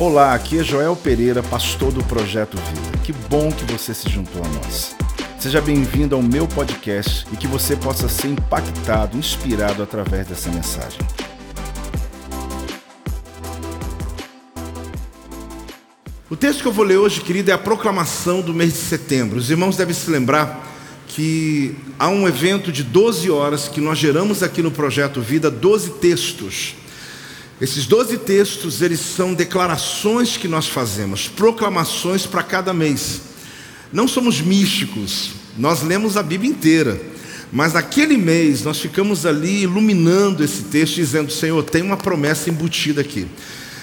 Olá, aqui é Joel Pereira, pastor do Projeto Vida. Que bom que você se juntou a nós. Seja bem-vindo ao meu podcast e que você possa ser impactado, inspirado através dessa mensagem. O texto que eu vou ler hoje, querido, é a proclamação do mês de setembro. Os irmãos devem se lembrar que há um evento de 12 horas que nós geramos aqui no Projeto Vida, 12 textos esses doze textos, eles são declarações que nós fazemos, proclamações para cada mês. Não somos místicos, nós lemos a Bíblia inteira, mas naquele mês nós ficamos ali iluminando esse texto, dizendo: Senhor, tem uma promessa embutida aqui.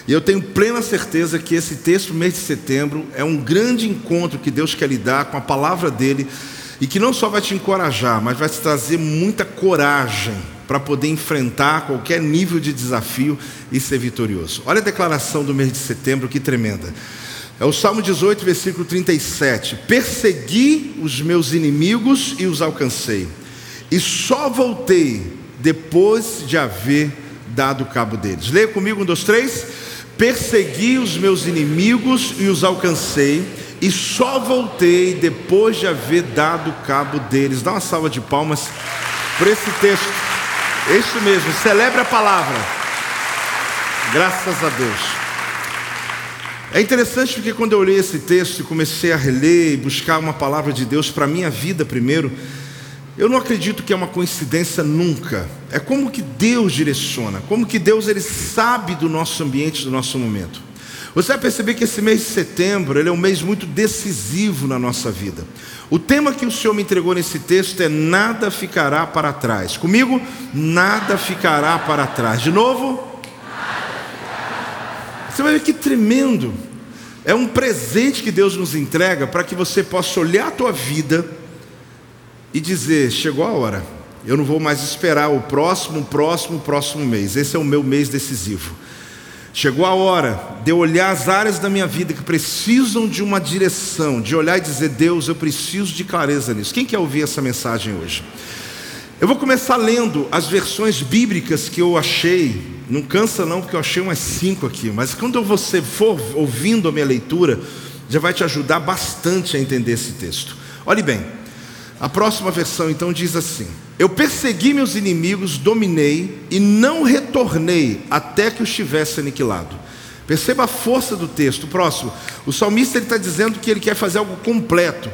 E eu tenho plena certeza que esse texto, mês de setembro, é um grande encontro que Deus quer lhe dar com a palavra dele, e que não só vai te encorajar, mas vai te trazer muita coragem para poder enfrentar qualquer nível de desafio e ser vitorioso. Olha a declaração do mês de setembro, que tremenda. É o Salmo 18, versículo 37. Persegui os meus inimigos e os alcancei, e só voltei depois de haver dado cabo deles. Leia comigo, um, dois, três. Persegui os meus inimigos e os alcancei, e só voltei depois de haver dado cabo deles. Dá uma salva de palmas por esse texto. Isso mesmo, celebre a palavra. Graças a Deus. É interessante porque quando eu li esse texto e comecei a reler e buscar uma palavra de Deus para a minha vida primeiro, eu não acredito que é uma coincidência nunca. É como que Deus direciona, como que Deus ele sabe do nosso ambiente, do nosso momento. Você vai perceber que esse mês de setembro ele é um mês muito decisivo na nossa vida. O tema que o Senhor me entregou nesse texto é nada ficará para trás. Comigo, nada ficará para trás. De novo? Você vai ver que tremendo. É um presente que Deus nos entrega para que você possa olhar a tua vida e dizer: chegou a hora. Eu não vou mais esperar o próximo, próximo, próximo mês. Esse é o meu mês decisivo. Chegou a hora de eu olhar as áreas da minha vida que precisam de uma direção, de olhar e dizer: Deus, eu preciso de clareza nisso. Quem quer ouvir essa mensagem hoje? Eu vou começar lendo as versões bíblicas que eu achei. Não cansa não, porque eu achei umas cinco aqui. Mas quando você for ouvindo a minha leitura, já vai te ajudar bastante a entender esse texto. Olhe bem, a próxima versão então diz assim: Eu persegui meus inimigos, dominei e não retornei até que os tivesse aniquilado. Perceba a força do texto. Próximo, o salmista está dizendo que ele quer fazer algo completo.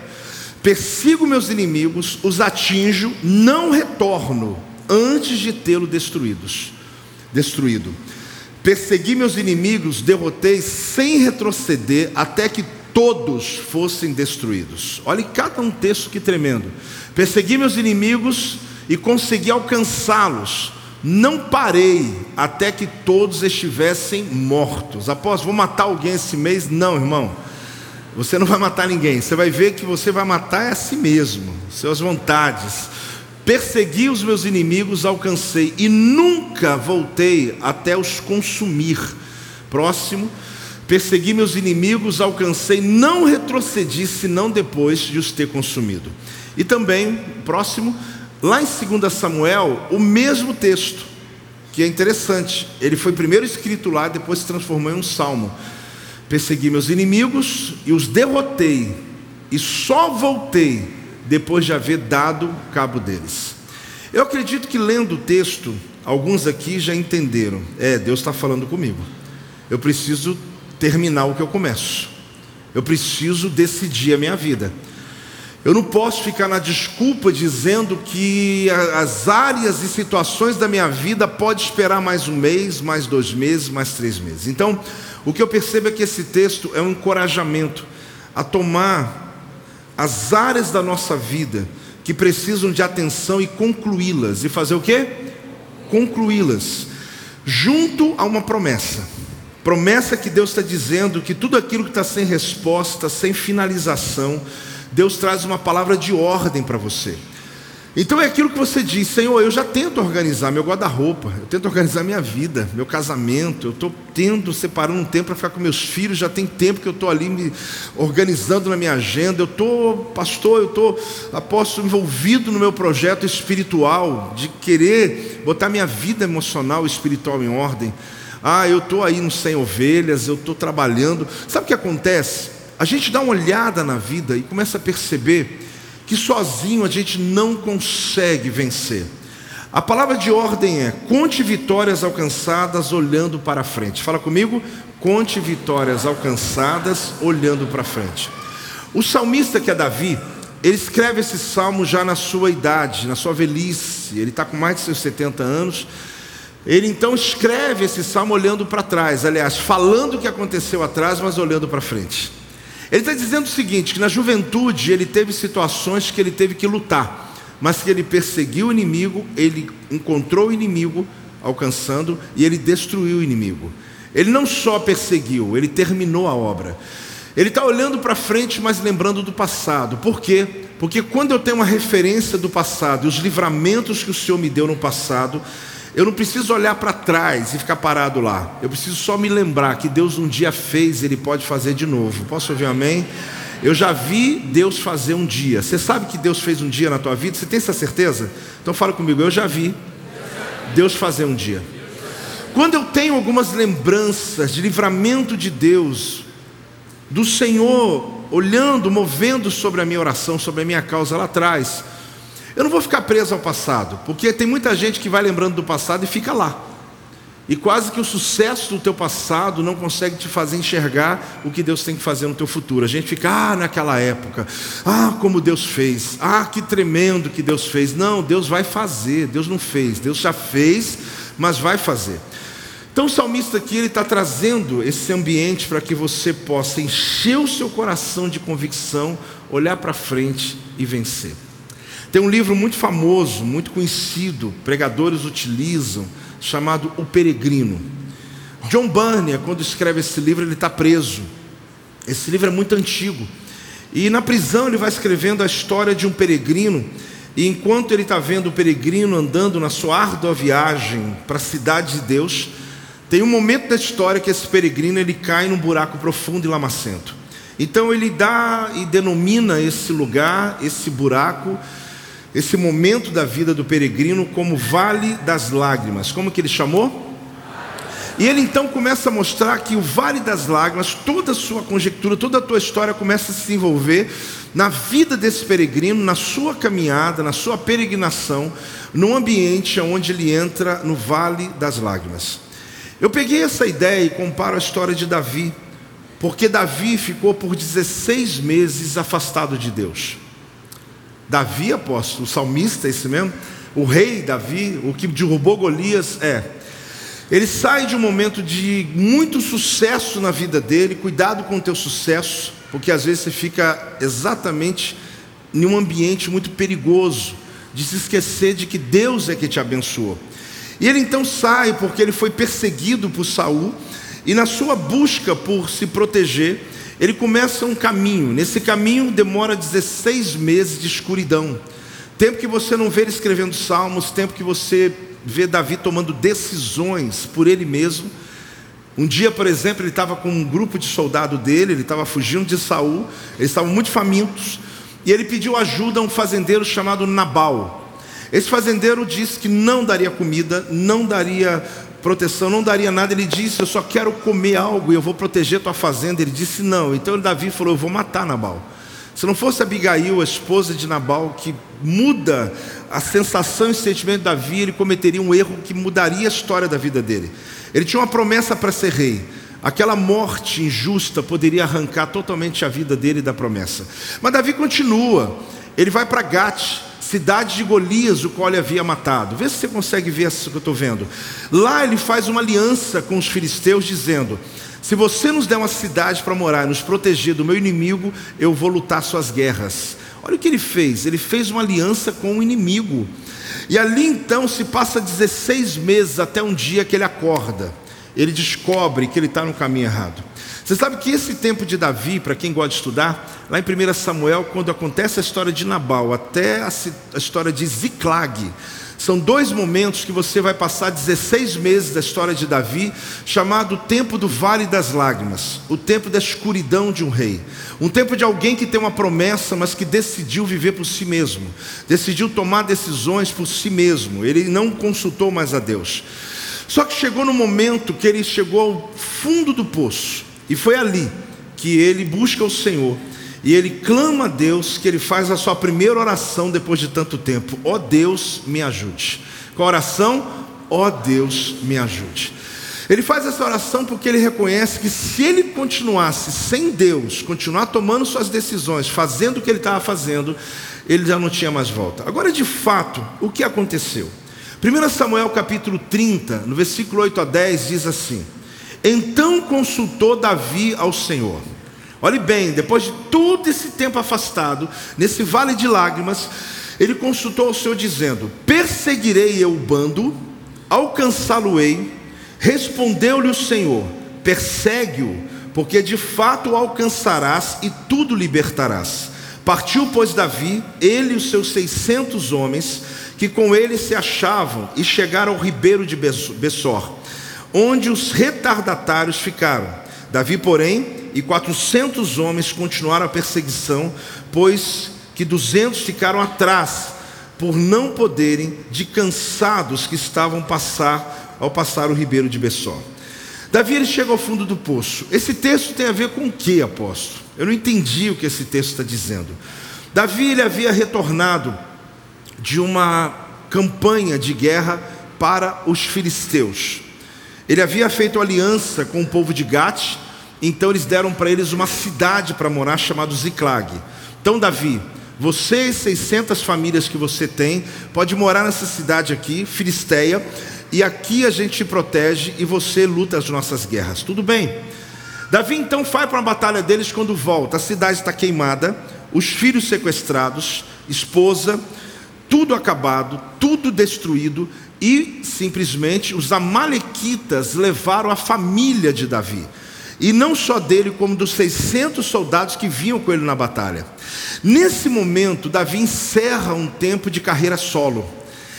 Persigo meus inimigos, os atinjo, não retorno antes de tê-los destruídos. Destruído. Persegui meus inimigos, derrotei sem retroceder até que todos fossem destruídos. Olhe cada um texto que tremendo. Persegui meus inimigos e consegui alcançá-los. Não parei até que todos estivessem mortos. Após, vou matar alguém esse mês? Não, irmão. Você não vai matar ninguém. Você vai ver que você vai matar a si mesmo, suas vontades. Persegui os meus inimigos, alcancei e nunca voltei até os consumir. Próximo. Persegui meus inimigos, alcancei, não retrocedi, senão depois de os ter consumido. E também, próximo, lá em 2 Samuel, o mesmo texto, que é interessante. Ele foi primeiro escrito lá, depois se transformou em um salmo. Persegui meus inimigos e os derrotei, e só voltei depois de haver dado cabo deles. Eu acredito que lendo o texto, alguns aqui já entenderam. É, Deus está falando comigo. Eu preciso terminar o que eu começo. Eu preciso decidir a minha vida. Eu não posso ficar na desculpa dizendo que as áreas e situações da minha vida pode esperar mais um mês, mais dois meses, mais três meses. Então, o que eu percebo é que esse texto é um encorajamento a tomar as áreas da nossa vida que precisam de atenção e concluí-las. E fazer o quê? Concluí-las. Junto a uma promessa. Promessa que Deus está dizendo que tudo aquilo que está sem resposta, sem finalização, Deus traz uma palavra de ordem para você. Então é aquilo que você diz, Senhor, eu já tento organizar meu guarda-roupa, eu tento organizar minha vida, meu casamento, eu estou tendo, separando um tempo para ficar com meus filhos, já tem tempo que eu estou ali me organizando na minha agenda, eu estou, pastor, eu estou, apóstolo, envolvido no meu projeto espiritual, de querer botar minha vida emocional e espiritual em ordem. Ah, eu estou aí no sem ovelhas, eu estou trabalhando. Sabe o que acontece? A gente dá uma olhada na vida e começa a perceber que sozinho a gente não consegue vencer. A palavra de ordem é: conte vitórias alcançadas olhando para frente. Fala comigo, conte vitórias alcançadas olhando para frente. O salmista que é Davi, ele escreve esse salmo já na sua idade, na sua velhice, ele está com mais de seus 70 anos. Ele então escreve esse salmo olhando para trás, aliás, falando o que aconteceu atrás, mas olhando para frente. Ele está dizendo o seguinte: que na juventude ele teve situações que ele teve que lutar, mas que ele perseguiu o inimigo, ele encontrou o inimigo alcançando e ele destruiu o inimigo. Ele não só perseguiu, ele terminou a obra. Ele está olhando para frente, mas lembrando do passado. Por quê? Porque quando eu tenho uma referência do passado e os livramentos que o Senhor me deu no passado, eu não preciso olhar para trás e ficar parado lá. Eu preciso só me lembrar que Deus um dia fez, Ele pode fazer de novo. Posso ouvir amém? Eu já vi Deus fazer um dia. Você sabe que Deus fez um dia na tua vida? Você tem essa certeza? Então fala comigo. Eu já vi Deus fazer um dia. Quando eu tenho algumas lembranças de livramento de Deus, do Senhor olhando, movendo sobre a minha oração, sobre a minha causa lá atrás. Eu não vou ficar preso ao passado, porque tem muita gente que vai lembrando do passado e fica lá. E quase que o sucesso do teu passado não consegue te fazer enxergar o que Deus tem que fazer no teu futuro. A gente fica, ah, naquela época, ah, como Deus fez, ah, que tremendo que Deus fez. Não, Deus vai fazer, Deus não fez, Deus já fez, mas vai fazer. Então o salmista aqui ele está trazendo esse ambiente para que você possa encher o seu coração de convicção, olhar para frente e vencer. Tem um livro muito famoso, muito conhecido, pregadores utilizam, chamado O Peregrino. John Bunyan, quando escreve esse livro, ele está preso. Esse livro é muito antigo. E na prisão ele vai escrevendo a história de um peregrino. E enquanto ele está vendo o peregrino andando na sua árdua viagem para a cidade de Deus, tem um momento da história que esse peregrino ele cai num buraco profundo e lamacento. Então ele dá e denomina esse lugar, esse buraco, esse momento da vida do peregrino como Vale das Lágrimas. Como que ele chamou? E ele então começa a mostrar que o Vale das Lágrimas, toda a sua conjectura, toda a tua história começa a se envolver na vida desse peregrino, na sua caminhada, na sua peregrinação, num ambiente onde ele entra no Vale das Lágrimas. Eu peguei essa ideia e comparo a história de Davi, porque Davi ficou por 16 meses afastado de Deus. Davi, apóstolo, o salmista, esse mesmo, o rei Davi, o que derrubou Golias, é. Ele sai de um momento de muito sucesso na vida dele, cuidado com o teu sucesso, porque às vezes você fica exatamente em um ambiente muito perigoso, de se esquecer de que Deus é que te abençoou. E ele então sai porque ele foi perseguido por Saul e na sua busca por se proteger, ele começa um caminho. Nesse caminho demora 16 meses de escuridão. Tempo que você não vê ele escrevendo salmos, tempo que você vê Davi tomando decisões por ele mesmo. Um dia, por exemplo, ele estava com um grupo de soldado dele, ele estava fugindo de Saul, eles estavam muito famintos, e ele pediu ajuda a um fazendeiro chamado Nabal. Esse fazendeiro disse que não daria comida, não daria proteção, não daria nada. Ele disse: Eu só quero comer algo e eu vou proteger tua fazenda. Ele disse: Não. Então Davi falou: Eu vou matar Nabal. Se não fosse Abigail, a esposa de Nabal, que muda a sensação e o sentimento de Davi, ele cometeria um erro que mudaria a história da vida dele. Ele tinha uma promessa para ser rei. Aquela morte injusta poderia arrancar totalmente a vida dele da promessa. Mas Davi continua. Ele vai para Gate cidade de Golias, o qual ele havia matado. Vê se você consegue ver isso que eu estou vendo. Lá ele faz uma aliança com os filisteus, dizendo: Se você nos der uma cidade para morar e nos proteger do meu inimigo, eu vou lutar suas guerras. Olha o que ele fez: ele fez uma aliança com o inimigo. E ali então se passa 16 meses até um dia que ele acorda. Ele descobre que ele está no caminho errado. Você sabe que esse tempo de Davi, para quem gosta de estudar, lá em 1 Samuel, quando acontece a história de Nabal, até a, história de Ziclag, são dois momentos que você vai passar 16 meses da história de Davi, chamado tempo do vale das lágrimas, o tempo da escuridão de um rei, um tempo de alguém que tem uma promessa, mas que decidiu viver por si mesmo, decidiu tomar decisões por si mesmo, ele não consultou mais a Deus. Só que chegou no momento que ele chegou ao fundo do poço, e foi ali que ele busca o Senhor, e ele clama a Deus, que ele faz a sua primeira oração depois de tanto tempo: Ó oh Deus, me ajude. Com a oração? Ó oh Deus, me ajude. Ele faz essa oração porque ele reconhece que se ele continuasse sem Deus, continuar tomando suas decisões, fazendo o que ele estava fazendo, ele já não tinha mais volta. Agora, de fato, o que aconteceu? 1 Samuel capítulo 30, no versículo 8 a 10, diz assim: Então consultou Davi ao Senhor. Olhe bem, depois de todo esse tempo afastado, nesse vale de lágrimas, ele consultou ao Senhor, dizendo: Perseguirei eu o bando, alcançá-lo-ei Respondeu-lhe o Senhor: Persegue-o, porque de fato o alcançarás e tudo libertarás. Partiu, pois, Davi, ele e os seus seiscentos homens, que com ele se achavam, e chegaram ao ribeiro de Bessor, onde os retardatários ficaram. Davi, porém, e quatrocentos homens continuaram a perseguição, pois que duzentos ficaram atrás, por não poderem, de cansados que estavam passar ao passar o ribeiro de Bessó. Davi ele chega ao fundo do poço. Esse texto tem a ver com o que, apóstolo? Eu não entendi o que esse texto está dizendo. Davi ele havia retornado de uma campanha de guerra para os filisteus. Ele havia feito aliança com o povo de Gate, então eles deram para eles uma cidade para morar chamada Ziclag. Então Davi, você e 600 famílias que você tem, pode morar nessa cidade aqui, Filisteia, e aqui a gente te protege e você luta as nossas guerras. Tudo bem. Davi então vai para a batalha deles quando volta. A cidade está queimada, os filhos sequestrados, esposa, tudo acabado, tudo destruído e simplesmente os amalequitas levaram a família de Davi. E não só dele, como dos 600 soldados que vinham com ele na batalha. Nesse momento, Davi encerra um tempo de carreira solo.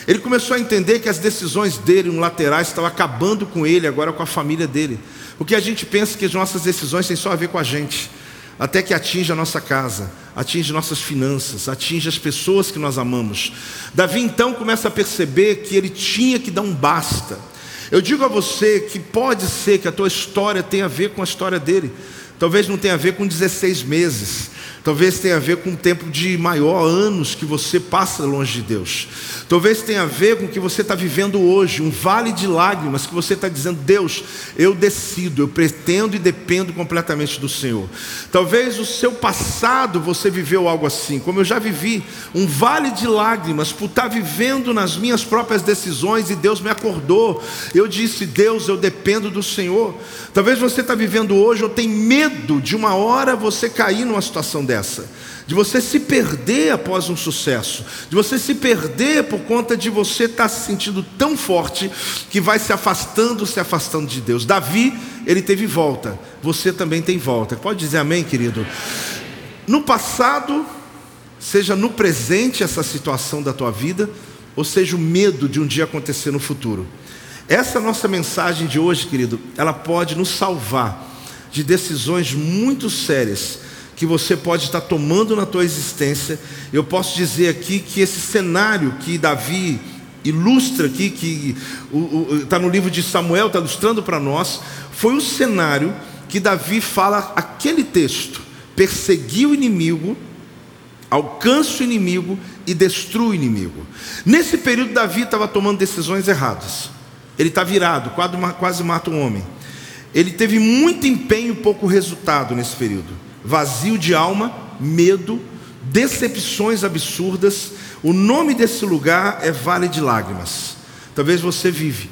Ele começou a entender que as decisões dele no lateral estavam acabando com ele, agora com a família dele. Porque a gente pensa que as nossas decisões têm só a ver com a gente, até que atinja a nossa casa, atinge nossas finanças, atinge as pessoas que nós amamos. Davi então começa a perceber que ele tinha que dar um basta. Eu digo a você que pode ser que a tua história tenha a ver com a história dele. Talvez não tenha a ver com 16 meses, Talvez tenha a ver com um tempo de maior anos que você passa longe de Deus. Talvez tenha a ver com o que você está vivendo hoje, um vale de lágrimas que você está dizendo, Deus, eu decido, eu pretendo e dependo completamente do Senhor. Talvez o seu passado você viveu algo assim, como eu já vivi, um vale de lágrimas por estar tá vivendo nas minhas próprias decisões e Deus me acordou. Eu disse, Deus, eu dependo do Senhor. Talvez você está vivendo hoje ou tem medo de uma hora você cair numa situação dessa dessa, de você se perder após um sucesso, de você se perder por conta de você estar tá se sentindo tão forte que vai se afastando, se afastando de Deus. Davi, ele teve volta, você também tem volta. Pode dizer amém, querido? No passado, seja no presente essa situação da tua vida, ou seja o medo de um dia acontecer no futuro. Essa nossa mensagem de hoje, querido, ela pode nos salvar de decisões muito sérias que você pode estar tomando na tua existência. Eu posso dizer aqui que esse cenário que Davi ilustra aqui, que está no livro de Samuel, está ilustrando para nós, foi o cenário que Davi fala aquele texto: perseguir o inimigo, alcança o inimigo e destrua o inimigo. Nesse período, Davi estava tomando decisões erradas. Ele está virado, quase mata um homem. Ele teve muito empenho e pouco resultado nesse período vazio de alma, medo, decepções absurdas. O nome desse lugar é Vale de Lágrimas. Talvez você vive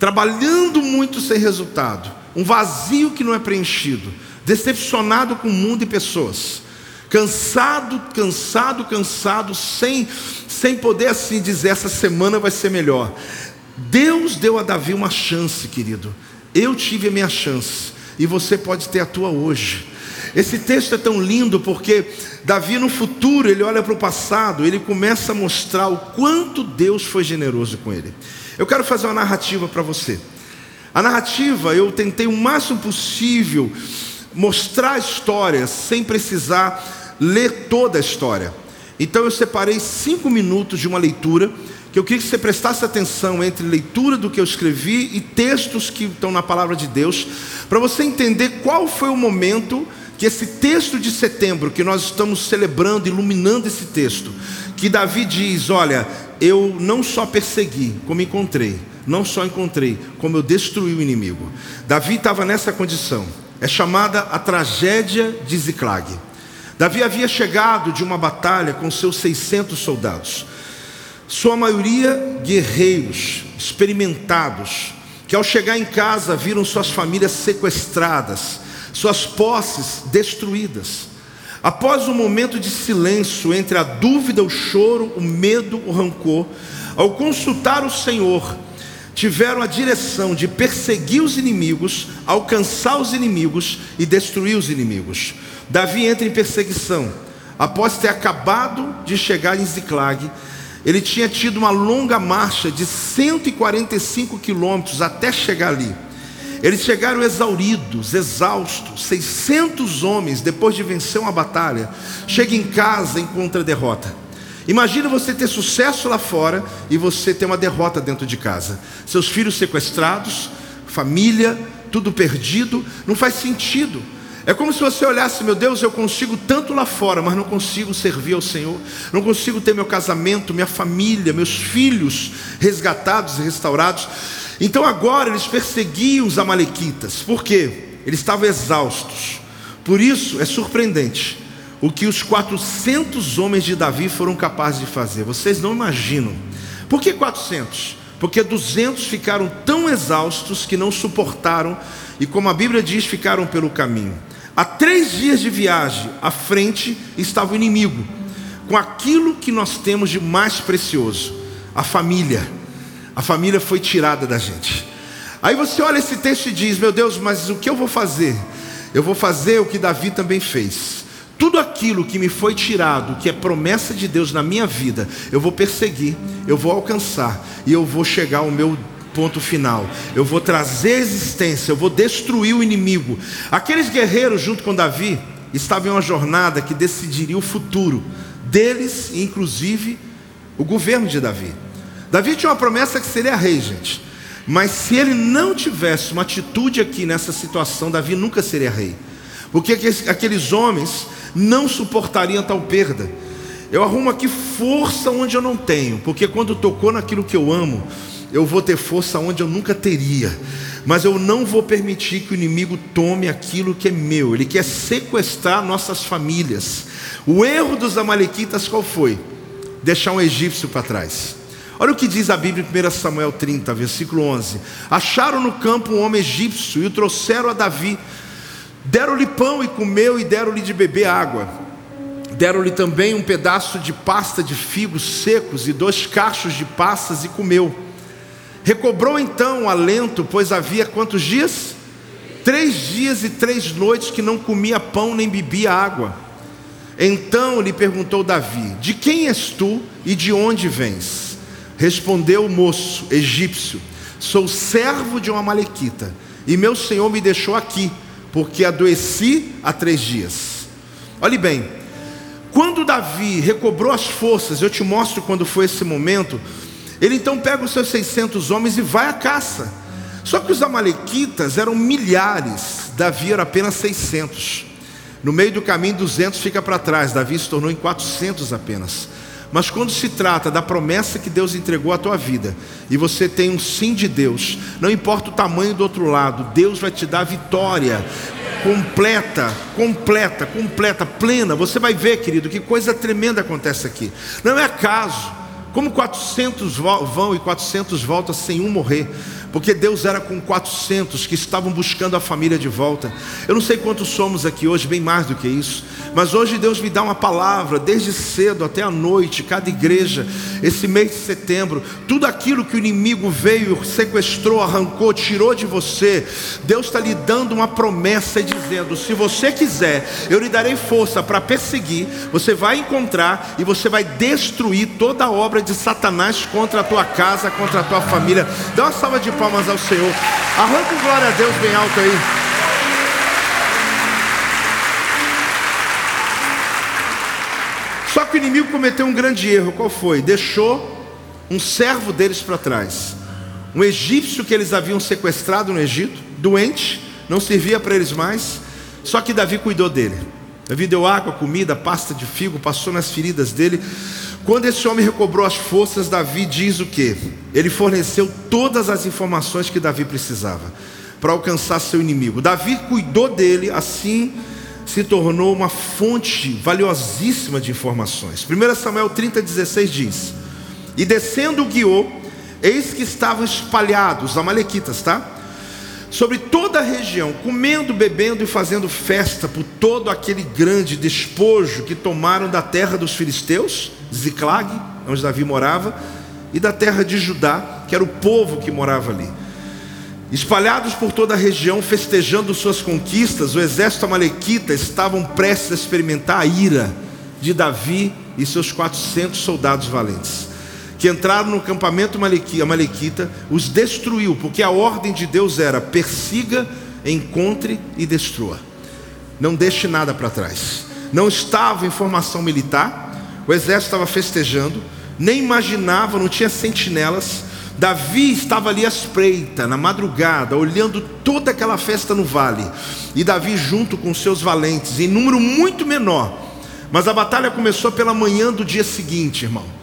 trabalhando muito sem resultado, um vazio que não é preenchido, decepcionado com o mundo e pessoas, cansado, cansado, cansado, sem sem poder assim dizer essa semana vai ser melhor. Deus deu a Davi uma chance, querido. Eu tive a minha chance e você pode ter a tua hoje. Esse texto é tão lindo porque Davi, no futuro, ele olha para o passado, ele começa a mostrar o quanto Deus foi generoso com ele. Eu quero fazer uma narrativa para você. A narrativa, eu tentei o máximo possível mostrar a história sem precisar ler toda a história. Então eu separei cinco minutos de uma leitura que eu queria que você prestasse atenção entre leitura do que eu escrevi e textos que estão na palavra de Deus, para você entender qual foi o momento que esse texto de setembro, que nós estamos celebrando, iluminando esse texto, que Davi diz: Olha, eu não só persegui, como encontrei, não só encontrei, como eu destruí o inimigo. Davi estava nessa condição, é chamada a tragédia de Ziclag. Davi havia chegado de uma batalha com seus 600 soldados sua maioria guerreiros, experimentados, que ao chegar em casa viram suas famílias sequestradas, suas posses destruídas. Após um momento de silêncio entre a dúvida, o choro, o medo, o rancor, ao consultar o Senhor, tiveram a direção de perseguir os inimigos, alcançar os inimigos e destruir os inimigos. Davi entra em perseguição. Após ter acabado de chegar em Ziclag, ele tinha tido uma longa marcha de 145 quilômetros até chegar ali. Eles chegaram exauridos, exaustos, 600 homens, depois de vencer uma batalha, chega em casa e encontra derrota. Imagina você ter sucesso lá fora e você ter uma derrota dentro de casa. Seus filhos sequestrados, família, tudo perdido, não faz sentido. É como se você olhasse, meu Deus, eu consigo tanto lá fora, mas não consigo servir ao Senhor, não consigo ter meu casamento, minha família, meus filhos resgatados e restaurados. Então agora eles perseguiam os Amalequitas, por quê? Eles estavam exaustos. Por isso é surpreendente o que os 400 homens de Davi foram capazes de fazer. Vocês não imaginam. Por que 400? Porque 200 ficaram tão exaustos que não suportaram e, como a Bíblia diz, ficaram pelo caminho. A três dias de viagem à frente estava o inimigo, com aquilo que nós temos de mais precioso: a família. A família foi tirada da gente. Aí você olha esse texto e diz: Meu Deus, mas o que eu vou fazer? Eu vou fazer o que Davi também fez. Tudo aquilo que me foi tirado, que é promessa de Deus na minha vida, eu vou perseguir, eu vou alcançar e eu vou chegar ao meu Ponto final. Eu vou trazer existência, eu vou destruir o inimigo. Aqueles guerreiros, junto com Davi, estavam em uma jornada que decidiria o futuro deles, inclusive o governo de Davi. Davi tinha uma promessa que seria rei, gente. Mas se ele não tivesse uma atitude aqui nessa situação, Davi nunca seria rei. Porque aqueles homens não suportariam tal perda. Eu arrumo aqui força onde eu não tenho, porque quando tocou naquilo que eu amo, eu vou ter força onde eu nunca teria, mas eu não vou permitir que o inimigo tome aquilo que é meu, ele quer sequestrar nossas famílias. O erro dos Amalequitas qual foi? Deixar um egípcio para trás. Olha o que diz a Bíblia em 1 Samuel 30, versículo 11: Acharam no campo um homem egípcio e o trouxeram a Davi, deram-lhe pão e comeu, e deram-lhe de beber água. Deram-lhe também um pedaço de pasta de figos secos e dois cachos de passas, e comeu. Recobrou então o alento, pois havia quantos dias? Três dias e três noites que não comia pão nem bebia água. Então lhe perguntou Davi: De quem és tu e de onde vens? Respondeu o moço egípcio: Sou servo de uma malequita, e meu senhor me deixou aqui, porque adoeci há três dias. Olhe bem, quando Davi recobrou as forças, eu te mostro quando foi esse momento. Ele então pega os seus 600 homens e vai à caça. Só que os amalequitas eram milhares, Davi era apenas 600. No meio do caminho, 200 fica para trás, Davi se tornou em 400 apenas. Mas quando se trata da promessa que Deus entregou à tua vida, e você tem um sim de Deus, não importa o tamanho do outro lado, Deus vai te dar vitória completa, completa, completa, plena. Você vai ver, querido, que coisa tremenda acontece aqui. Não é acaso. Como 400 vão e 400 voltam sem um morrer? Porque Deus era com 400 que estavam buscando a família de volta. Eu não sei quantos somos aqui hoje, bem mais do que isso. Mas hoje Deus me dá uma palavra, desde cedo até a noite, cada igreja, esse mês de setembro, tudo aquilo que o inimigo veio, sequestrou, arrancou, tirou de você, Deus está lhe dando uma promessa e dizendo: se você quiser, eu lhe darei força para perseguir, você vai encontrar e você vai destruir toda a obra de Satanás contra a tua casa, contra a tua família. Dá uma salva de palmas ao Senhor. Arranca glória a Deus bem alto aí. Só que o inimigo cometeu um grande erro. Qual foi? Deixou um servo deles para trás, um egípcio que eles haviam sequestrado no Egito, doente, não servia para eles mais, só que Davi cuidou dele. Davi deu água, comida, pasta de figo, passou nas feridas dele. Quando esse homem recobrou as forças, Davi diz o que? Ele forneceu todas as informações que Davi precisava para alcançar seu inimigo. Davi cuidou dele, assim se tornou uma fonte valiosíssima de informações. 1 Samuel 30,16 diz: E descendo o guiou, eis que estavam espalhados, amalequitas, tá? Sobre toda a região, comendo, bebendo e fazendo festa por todo aquele grande despojo que tomaram da terra dos filisteus, Ziclag, onde Davi morava, e da terra de Judá, que era o povo que morava ali. Espalhados por toda a região, festejando suas conquistas, o exército amalequita estavam prestes a experimentar a ira de Davi e seus 400 soldados valentes que entraram no campamento amalequita, os destruiu, porque a ordem de Deus era: persiga, encontre e destrua. Não deixe nada para trás. Não estava em formação militar, o exército estava festejando, nem imaginava, não tinha sentinelas. Davi estava ali à espreita, na madrugada, olhando toda aquela festa no vale. E Davi, junto com seus valentes, em número muito menor. Mas a batalha começou pela manhã do dia seguinte, irmão.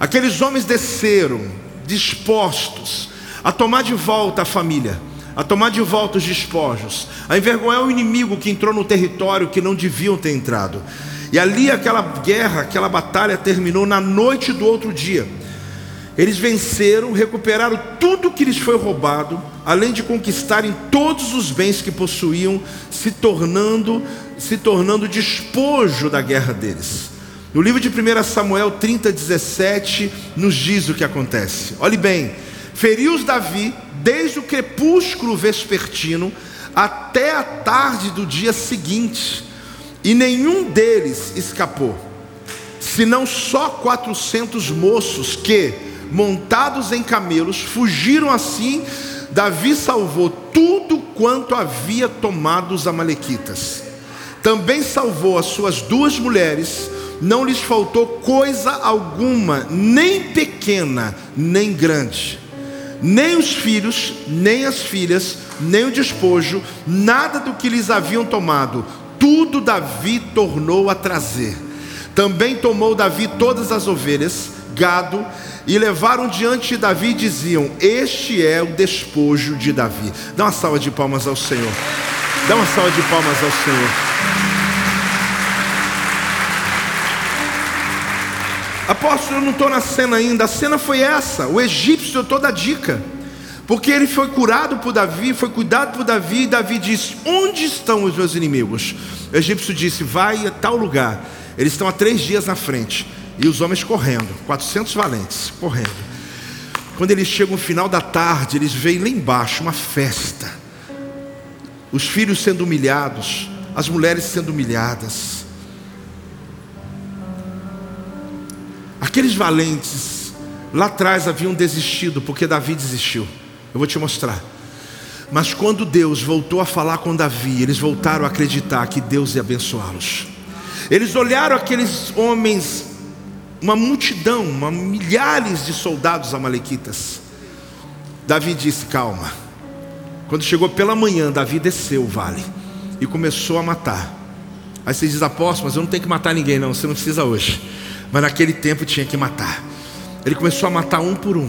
Aqueles homens desceram, dispostos a tomar de volta a família, a tomar de volta os despojos, a envergonhar o inimigo que entrou no território que não deviam ter entrado. E ali aquela guerra, aquela batalha terminou na noite do outro dia. Eles venceram, recuperaram tudo que lhes foi roubado, além de conquistarem todos os bens que possuíam, se tornando se tornando despojo da guerra deles. No livro de 1 Samuel 30, 17, nos diz o que acontece. Olhe bem: feriu-os Davi desde o crepúsculo vespertino até a tarde do dia seguinte, e nenhum deles escapou, senão só 400 moços que, montados em camelos, fugiram assim. Davi salvou tudo quanto havia tomado os Amalequitas. Também salvou as suas duas mulheres não lhes faltou coisa alguma, nem pequena, nem grande. Nem os filhos, nem as filhas, nem o despojo, nada do que lhes haviam tomado, tudo Davi tornou a trazer. Também tomou Davi todas as ovelhas, gado, e levaram diante de Davi e diziam: Este é o despojo de Davi. Dá uma salva de palmas ao Senhor. Dá uma salva de palmas ao Senhor. Apóstolo, eu não estou na cena ainda. A cena foi essa. O egípcio deu toda a dica. Porque ele foi curado por Davi, foi cuidado por Davi, e Davi disse: Onde estão os meus inimigos? O egípcio disse: Vai a tal lugar. Eles estão há três dias na frente. E os homens correndo, 400 valentes, correndo. Quando eles chegam no final da tarde, eles veem lá embaixo uma festa. Os filhos sendo humilhados, as mulheres sendo humilhadas. Aqueles valentes lá atrás haviam desistido porque Davi desistiu. Eu vou te mostrar. Mas quando Deus voltou a falar com Davi, eles voltaram a acreditar que Deus ia abençoá-los. Eles olharam aqueles homens, uma multidão, uma, milhares de soldados amalequitas. Davi disse: Calma. Quando chegou pela manhã, Davi desceu o vale e começou a matar. Aí você diz: Apóstolo, mas eu não tenho que matar ninguém, não. Você não precisa hoje mas naquele tempo tinha que matar. Ele começou a matar um por um,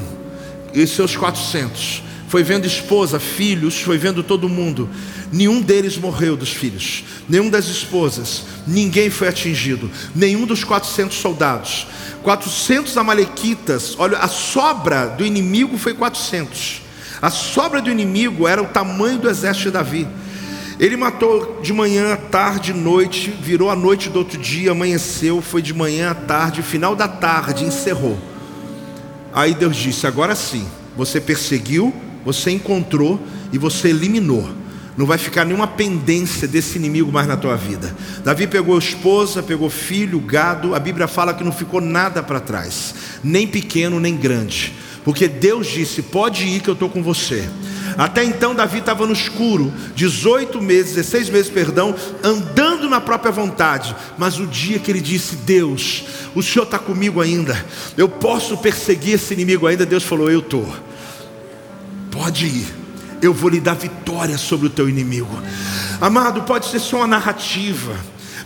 e seus 400. Foi vendo esposa, filhos, foi vendo todo mundo. Nenhum deles morreu dos filhos, nenhum das esposas, ninguém foi atingido, nenhum dos 400 soldados. 400 amalequitas, olha, a sobra do inimigo foi 400. A sobra do inimigo era o tamanho do exército de Davi. Ele matou de manhã, tarde, noite, virou a noite do outro dia, amanheceu, foi de manhã à tarde, final da tarde, encerrou. Aí Deus disse: agora sim, você perseguiu, você encontrou e você eliminou. Não vai ficar nenhuma pendência desse inimigo mais na tua vida. Davi pegou esposa, pegou filho, gado. A Bíblia fala que não ficou nada para trás, nem pequeno nem grande, porque Deus disse: pode ir que eu estou com você. Até então Davi estava no escuro, 18 meses, 16 meses, perdão, andando na própria vontade. Mas o dia que ele disse: Deus, o Senhor está comigo ainda, eu posso perseguir esse inimigo ainda. Deus falou: Eu estou. Pode ir, eu vou lhe dar vitória sobre o teu inimigo. Amado, pode ser só uma narrativa.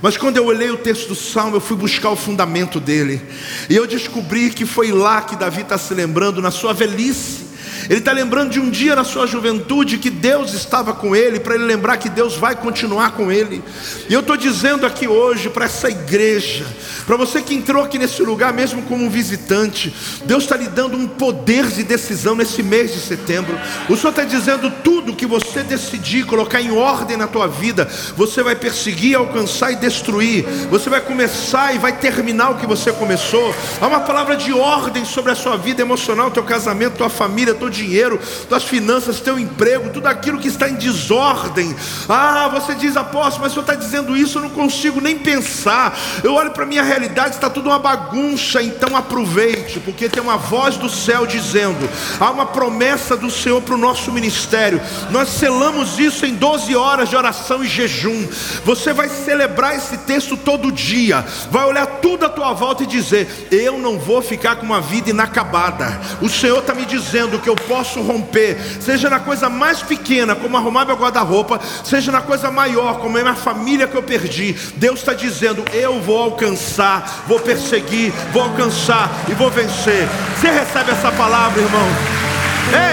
Mas quando eu olhei o texto do Salmo, eu fui buscar o fundamento dele. E eu descobri que foi lá que Davi está se lembrando, na sua velhice. Ele está lembrando de um dia na sua juventude que Deus estava com ele, para ele lembrar que Deus vai continuar com ele. E eu estou dizendo aqui hoje para essa igreja, para você que entrou aqui nesse lugar, mesmo como um visitante, Deus está lhe dando um poder de decisão nesse mês de setembro. O Senhor está dizendo tudo que você decidir colocar em ordem na tua vida, você vai perseguir, alcançar e destruir. Você vai começar e vai terminar o que você começou. Há uma palavra de ordem sobre a sua vida emocional, teu casamento, tua família, teu dinheiro, tuas finanças, teu emprego, tudo aquilo que está em desordem. Ah, você diz, apóstolo, mas o senhor está dizendo isso, eu não consigo nem pensar. Eu olho para a minha realidade, está tudo uma bagunça, então aproveite, porque tem uma voz do céu dizendo: há uma promessa do Senhor para o nosso ministério. Nós selamos isso em 12 horas de oração e jejum. Você vai celebrar esse texto todo dia, vai olhar tudo à tua volta e dizer: Eu não vou ficar com uma vida inacabada. O Senhor está me dizendo que eu posso romper, seja na coisa mais pequena, como arrumar meu guarda-roupa, seja na coisa maior, como é minha família que eu perdi. Deus está dizendo: Eu vou alcançar, vou perseguir, vou alcançar e vou vencer. Você recebe essa palavra, irmão?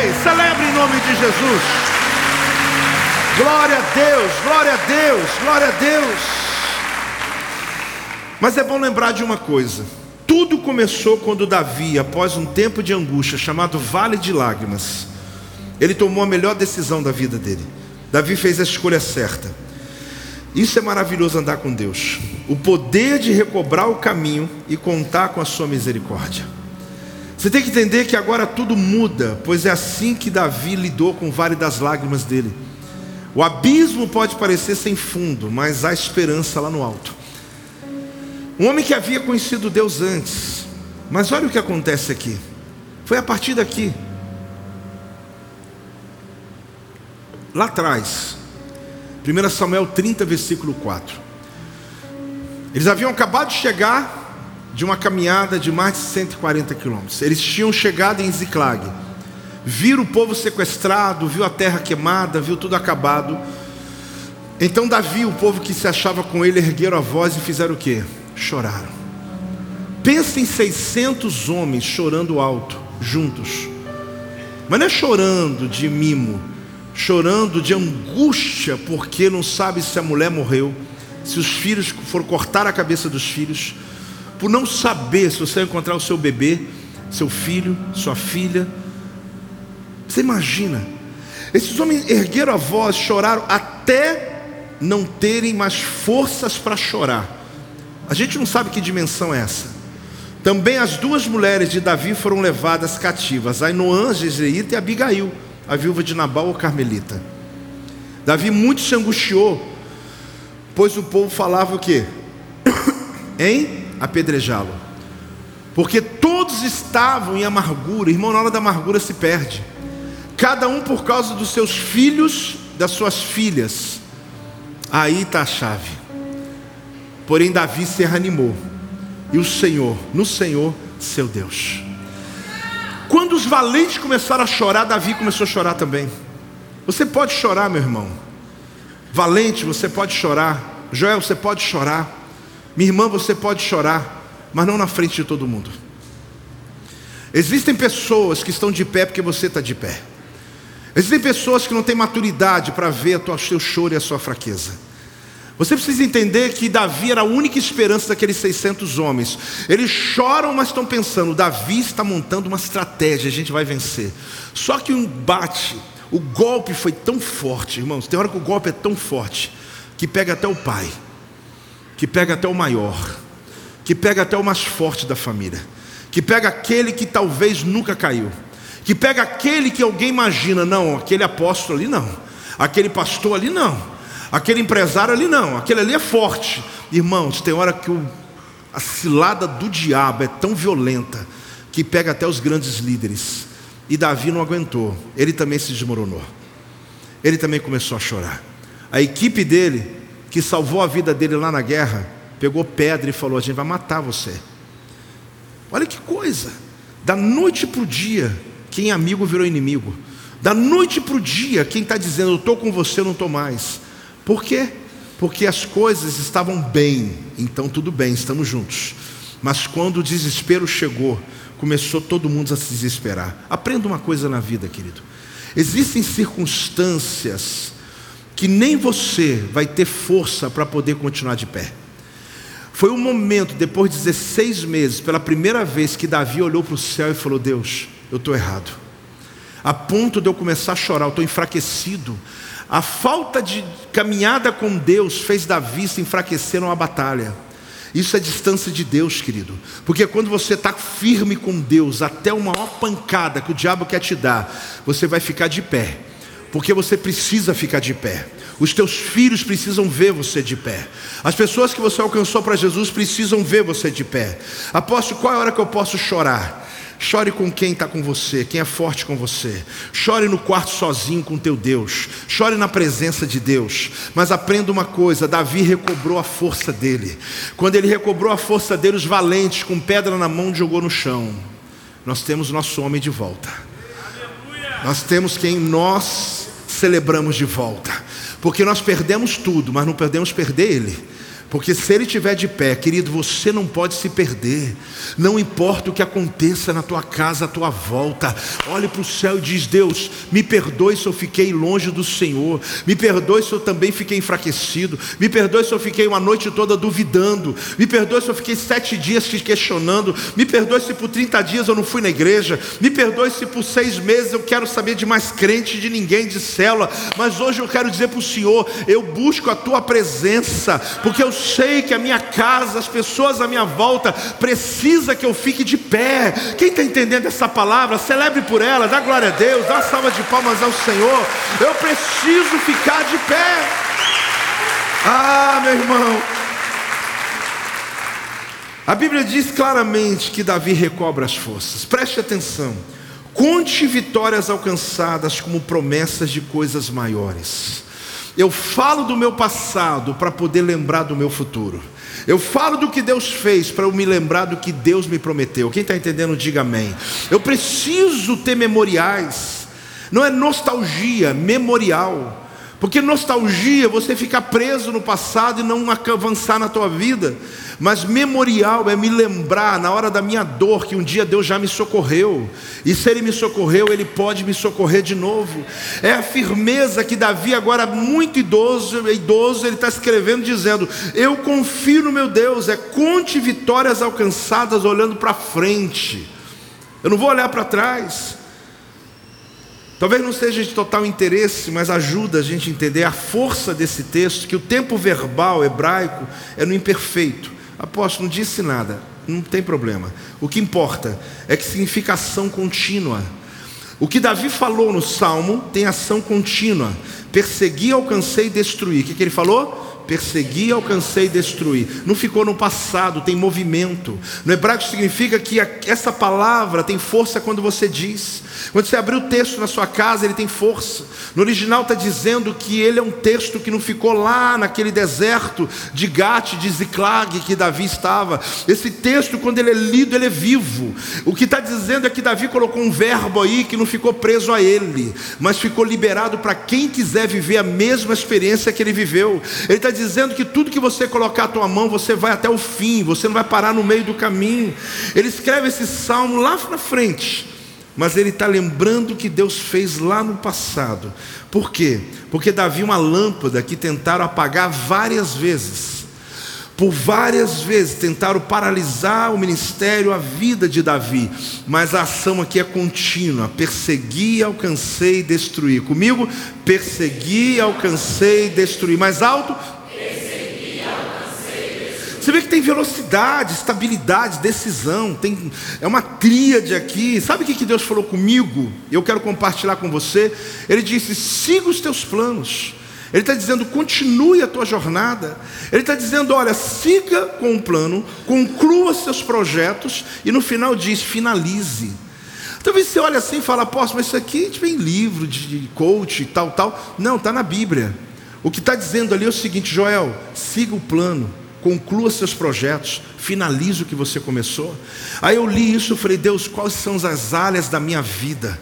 Ei, celebre em nome de Jesus. Glória a Deus, glória a Deus, glória a Deus. Mas é bom lembrar de uma coisa. Tudo começou quando Davi, após um tempo de angústia chamado Vale de Lágrimas, ele tomou a melhor decisão da vida dele. Davi fez a escolha certa. Isso é maravilhoso andar com Deus. O poder de recobrar o caminho e contar com a sua misericórdia. Você tem que entender que agora tudo muda, pois é assim que Davi lidou com o vale das lágrimas dele. O abismo pode parecer sem fundo, mas há esperança lá no alto. Um homem que havia conhecido Deus antes. Mas olha o que acontece aqui. Foi a partir daqui. Lá atrás. 1 Samuel 30, versículo 4. Eles haviam acabado de chegar de uma caminhada de mais de 140 quilômetros. Eles tinham chegado em Ziclag. Viram o povo sequestrado, viu a terra queimada, viu tudo acabado. Então Davi, o povo que se achava com ele, ergueram a voz e fizeram o quê? Choraram. Pensa em 600 homens chorando alto, juntos. Mas não é chorando de mimo, chorando de angústia, porque não sabe se a mulher morreu, se os filhos foram cortar a cabeça dos filhos, por não saber se você vai encontrar o seu bebê, seu filho, sua filha. Você imagina? Esses homens ergueram a voz, choraram até não terem mais forças para chorar. A gente não sabe que dimensão é essa. Também as duas mulheres de Davi foram levadas cativas, Ainoã, Jezreíta e Abigail, a viúva de Nabal, o Carmelita. Davi muito se angustiou, pois o povo falava o quê? em apedrejá-lo. Porque todos estavam em amargura, irmão, na hora da amargura se perde. Cada um por causa dos seus filhos, das suas filhas. Aí está a chave. Porém, Davi se reanimou. E o Senhor, no Senhor, seu Deus. Quando os valentes começaram a chorar, Davi começou a chorar também. Você pode chorar, meu irmão. Valente, você pode chorar. Joel, você pode chorar. Minha irmã, você pode chorar. Mas não na frente de todo mundo. Existem pessoas que estão de pé porque você está de pé. Existem pessoas que não têm maturidade para ver o seu choro e a sua fraqueza. Você precisa entender que Davi era a única esperança daqueles 600 homens. Eles choram, mas estão pensando: Davi está montando uma estratégia, a gente vai vencer. Só que o embate, o golpe foi tão forte, irmãos. Tem hora que o golpe é tão forte que pega até o pai, que pega até o maior, que pega até o mais forte da família, que pega aquele que talvez nunca caiu, que pega aquele que alguém imagina: não, aquele apóstolo ali não, aquele pastor ali não. Aquele empresário ali não, aquele ali é forte. Irmãos, tem hora que o, a cilada do diabo é tão violenta que pega até os grandes líderes. E Davi não aguentou, ele também se desmoronou. ele também começou a chorar. A equipe dele, que salvou a vida dele lá na guerra, pegou pedra e falou: A gente vai matar você. Olha que coisa. Da noite para o dia, quem é amigo virou inimigo. Da noite para o dia, quem está dizendo, eu estou com você, eu não estou mais. Por quê? Porque as coisas estavam bem, então tudo bem, estamos juntos. Mas quando o desespero chegou, começou todo mundo a se desesperar. Aprenda uma coisa na vida, querido. Existem circunstâncias que nem você vai ter força para poder continuar de pé. Foi um momento, depois de 16 meses, pela primeira vez que Davi olhou para o céu e falou: Deus, eu estou errado. A ponto de eu começar a chorar, eu estou enfraquecido. A falta de caminhada com Deus fez Davi se enfraquecer numa batalha. Isso é distância de Deus, querido. Porque quando você está firme com Deus, até uma maior pancada que o diabo quer te dar, você vai ficar de pé. Porque você precisa ficar de pé. Os teus filhos precisam ver você de pé. As pessoas que você alcançou para Jesus precisam ver você de pé. Apóstolo, qual é a hora que eu posso chorar? Chore com quem está com você, quem é forte com você. Chore no quarto sozinho com teu Deus. Chore na presença de Deus. Mas aprenda uma coisa: Davi recobrou a força dele. Quando ele recobrou a força dele, os valentes, com pedra na mão, jogou no chão. Nós temos nosso homem de volta. Nós temos quem nós celebramos de volta. Porque nós perdemos tudo, mas não podemos perder ele. Porque se ele estiver de pé, querido, você não pode se perder. Não importa o que aconteça na tua casa, à tua volta. Olhe para o céu e diz: Deus, me perdoe se eu fiquei longe do Senhor. Me perdoe se eu também fiquei enfraquecido. Me perdoe se eu fiquei uma noite toda duvidando. Me perdoe se eu fiquei sete dias te questionando. Me perdoe se por 30 dias eu não fui na igreja. Me perdoe se por seis meses eu quero saber de mais crente, de ninguém, de célula. Mas hoje eu quero dizer para o Senhor: eu busco a tua presença, porque eu sei que a minha casa, as pessoas à minha volta, precisa que eu fique de pé. Quem está entendendo essa palavra, celebre por ela, dá glória a Deus, dá salva de palmas ao Senhor. Eu preciso ficar de pé. Ah, meu irmão. A Bíblia diz claramente que Davi recobra as forças. Preste atenção. Conte vitórias alcançadas como promessas de coisas maiores. Eu falo do meu passado para poder lembrar do meu futuro. Eu falo do que Deus fez para eu me lembrar do que Deus me prometeu. Quem está entendendo, diga amém. Eu preciso ter memoriais. Não é nostalgia, memorial. Porque nostalgia, você fica preso no passado e não avançar na tua vida. Mas memorial é me lembrar na hora da minha dor que um dia Deus já me socorreu. E se Ele me socorreu, Ele pode me socorrer de novo. É a firmeza que Davi, agora muito idoso, idoso, ele está escrevendo dizendo: Eu confio no meu Deus. É conte vitórias alcançadas olhando para frente. Eu não vou olhar para trás. Talvez não seja de total interesse, mas ajuda a gente a entender a força desse texto, que o tempo verbal hebraico é no imperfeito. Apóstolo, não disse nada, não tem problema. O que importa é que significa ação contínua. O que Davi falou no Salmo tem ação contínua. Persegui, alcancei e destruí. O que, que ele falou? Persegui, alcancei e destruí. Não ficou no passado, tem movimento. No hebraico significa que essa palavra tem força quando você diz. Quando você abrir o texto na sua casa, ele tem força. No original está dizendo que ele é um texto que não ficou lá naquele deserto de Gate, de Ziklag que Davi estava. Esse texto, quando ele é lido, ele é vivo. O que está dizendo é que Davi colocou um verbo aí que não ficou preso a ele, mas ficou liberado para quem quiser viver a mesma experiência que ele viveu. Ele está dizendo que tudo que você colocar a tua mão, você vai até o fim, você não vai parar no meio do caminho. Ele escreve esse salmo lá na frente, mas ele está lembrando o que Deus fez lá no passado. Por quê? Porque Davi, uma lâmpada que tentaram apagar várias vezes. Por várias vezes tentaram paralisar o ministério, a vida de Davi, mas a ação aqui é contínua: persegui, alcancei, destruí. Comigo, persegui, alcancei, destruí. Mais alto, você vê que tem velocidade, estabilidade, decisão, tem, é uma tríade aqui. Sabe o que Deus falou comigo? Eu quero compartilhar com você. Ele disse: siga os teus planos. Ele está dizendo, continue a tua jornada. Ele está dizendo, olha, siga com o plano, conclua seus projetos e no final diz, finalize. Talvez você olhe assim e fala, apóstolo, mas isso aqui tipo, em livro de coach e tal, tal. Não, está na Bíblia. O que está dizendo ali é o seguinte, Joel, siga o plano, conclua seus projetos, finalize o que você começou. Aí eu li isso e falei, Deus, quais são as áreas da minha vida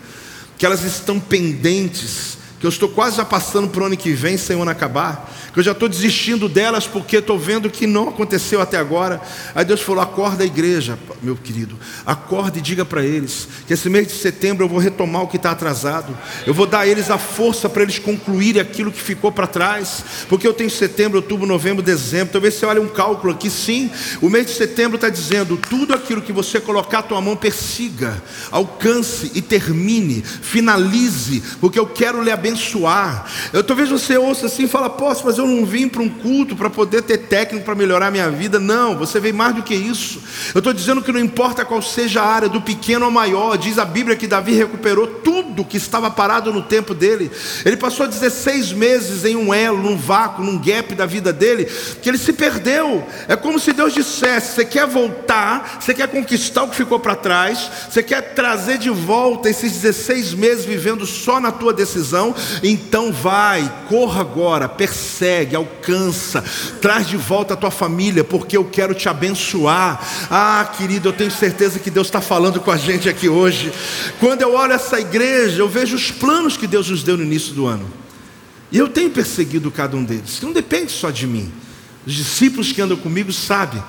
que elas estão pendentes, que eu estou quase já passando para o ano que vem sem o ano acabar, que eu já estou desistindo delas porque estou vendo que não aconteceu até agora. Aí Deus falou: acorda a igreja, meu querido, acorda e diga para eles que esse mês de setembro eu vou retomar o que está atrasado, eu vou dar a eles a força para eles concluírem aquilo que ficou para trás, porque eu tenho setembro, outubro, novembro, dezembro. Talvez você olhe um cálculo aqui, sim, o mês de setembro está dizendo: tudo aquilo que você colocar a tua mão, persiga, alcance e termine, finalize, porque eu quero lhe abençoar. Eu talvez você ouça assim e fala, posso, mas eu não vim para um culto para poder ter técnico para melhorar a minha vida. Não, você veio mais do que isso. Eu estou dizendo que não importa qual seja a área, do pequeno ao maior, diz a Bíblia que Davi recuperou tudo que estava parado no tempo dele. Ele passou 16 meses em um elo, num vácuo, num gap da vida dele, que ele se perdeu. É como se Deus dissesse: você quer voltar, você quer conquistar o que ficou para trás, você quer trazer de volta esses 16 meses vivendo só na tua decisão, então vai, corra agora, percebe consegue, alcança, traz de volta a tua família, porque eu quero te abençoar. Ah, querido, eu tenho certeza que Deus está falando com a gente aqui hoje. Quando eu olho essa igreja, eu vejo os planos que Deus nos deu no início do ano. E eu tenho perseguido cada um deles, que não depende só de mim. Os discípulos que andam comigo sabem.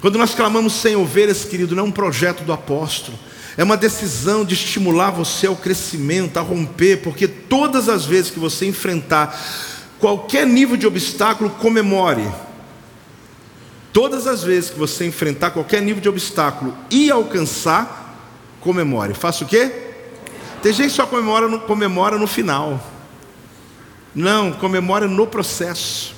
Quando nós clamamos sem ovelhas, querido, não é um projeto do apóstolo, é uma decisão de estimular você ao crescimento, a romper, porque todas as vezes que você enfrentar qualquer nível de obstáculo, comemore. Todas as vezes que você enfrentar qualquer nível de obstáculo e alcançar, comemore. Faça o quê? Tem gente que só comemora no, comemora no final. Não, comemora no processo.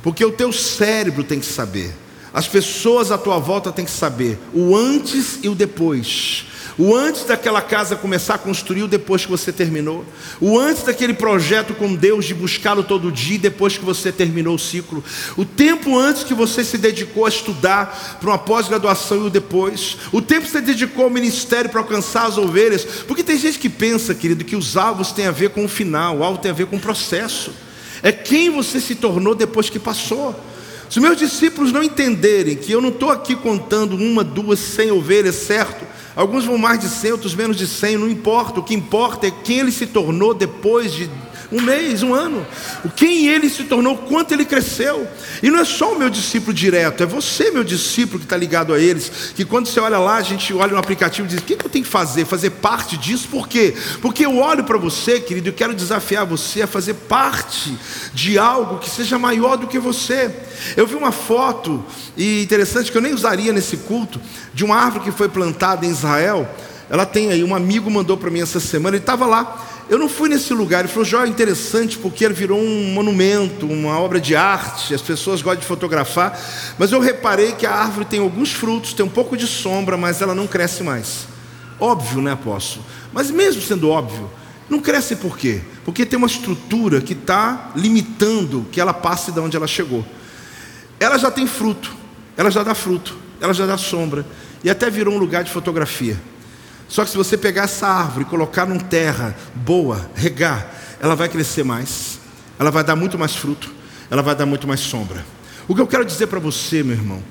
Porque o teu cérebro tem que saber. As pessoas à tua volta têm que saber o antes e o depois. O antes daquela casa começar a construir, depois que você terminou. O antes daquele projeto com Deus de buscá-lo todo dia, depois que você terminou o ciclo. O tempo antes que você se dedicou a estudar para uma pós-graduação e o depois. O tempo que você dedicou ao ministério para alcançar as ovelhas. Porque tem gente que pensa, querido, que os alvos têm a ver com o final, o alvo tem a ver com o processo. É quem você se tornou depois que passou. Se meus discípulos não entenderem que eu não estou aqui contando uma, duas, cem ovelhas, certo? Alguns vão mais de 100, outros menos de 100, não importa. O que importa é quem ele se tornou depois de um mês, um ano. O quem ele se tornou, quanto ele cresceu. E não é só o meu discípulo direto, é você, meu discípulo, que está ligado a eles. Que quando você olha lá, a gente olha no aplicativo e diz: o que eu tenho que fazer? Fazer parte disso, por quê? Porque eu olho para você, querido, e quero desafiar você a fazer parte de algo que seja maior do que você. Eu vi uma foto, e interessante que eu nem usaria nesse culto, de uma árvore que foi plantada em Israel. Ela tem aí, um amigo mandou para mim essa semana, ele estava lá. Eu não fui nesse lugar. Ele falou: Jó, é interessante porque ele virou um monumento, uma obra de arte. As pessoas gostam de fotografar. Mas eu reparei que a árvore tem alguns frutos, tem um pouco de sombra, mas ela não cresce mais. Óbvio, né, apóstolo? Mas mesmo sendo óbvio, não cresce por quê? Porque tem uma estrutura que está limitando que ela passe de onde ela chegou. Ela já tem fruto, ela já dá fruto, ela já dá sombra, e até virou um lugar de fotografia. Só que se você pegar essa árvore e colocar numa terra boa, regar, ela vai crescer mais, ela vai dar muito mais fruto, ela vai dar muito mais sombra. O que eu quero dizer para você, meu irmão,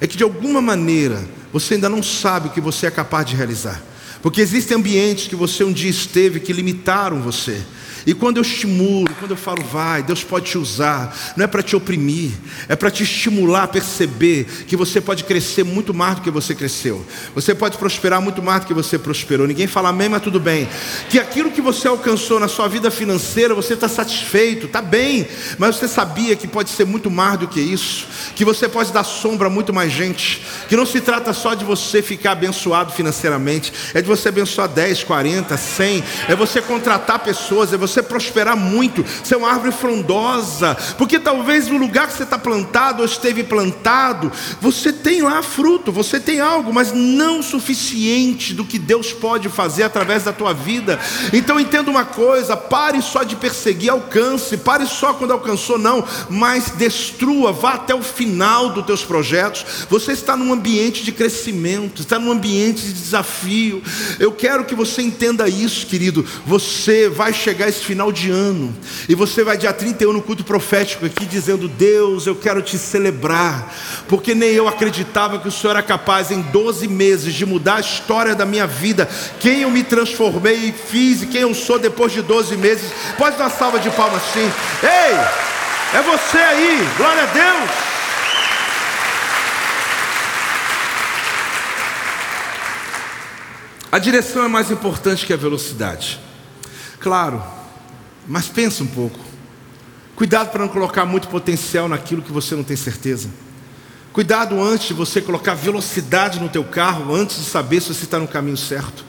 é que de alguma maneira você ainda não sabe o que você é capaz de realizar. Porque existem ambientes que você um dia esteve que limitaram você. E quando eu estimulo, quando eu falo, vai, Deus pode te usar, não é para te oprimir, é para te estimular a perceber que você pode crescer muito mais do que você cresceu, você pode prosperar muito mais do que você prosperou. Ninguém fala amém, mas tudo bem. Que aquilo que você alcançou na sua vida financeira, você está satisfeito, está bem, mas você sabia que pode ser muito mais do que isso, que você pode dar sombra a muito mais gente, que não se trata só de você ficar abençoado financeiramente, é de você abençoar 10, 40, 100, é você contratar pessoas, é você você prosperar muito, ser uma árvore frondosa, porque talvez no lugar que você está plantado ou esteve plantado, você tem lá fruto, você tem algo, mas não suficiente do que Deus pode fazer através da tua vida. Então entenda uma coisa: pare só de perseguir, alcance, pare só quando alcançou, não, mas destrua, vá até o final dos teus projetos. Você está num ambiente de crescimento, está num ambiente de desafio, Eu quero que você entenda isso, querido. Você vai chegar esse final de ano e você vai dia 31 no culto profético aqui dizendo: Deus, eu quero te celebrar, porque nem eu acreditava que o Senhor era capaz em 12 meses de mudar a história da minha vida, quem eu me transformei e fiz e quem eu sou depois de 12 meses. Pode dar uma salva de palmas sim. Ei, é você aí, glória a Deus. A direção é mais importante que a velocidade. Claro, mas pensa um pouco. Cuidado para não colocar muito potencial naquilo que você não tem certeza. Cuidado antes de você colocar velocidade no teu carro, antes de saber se você está no caminho certo.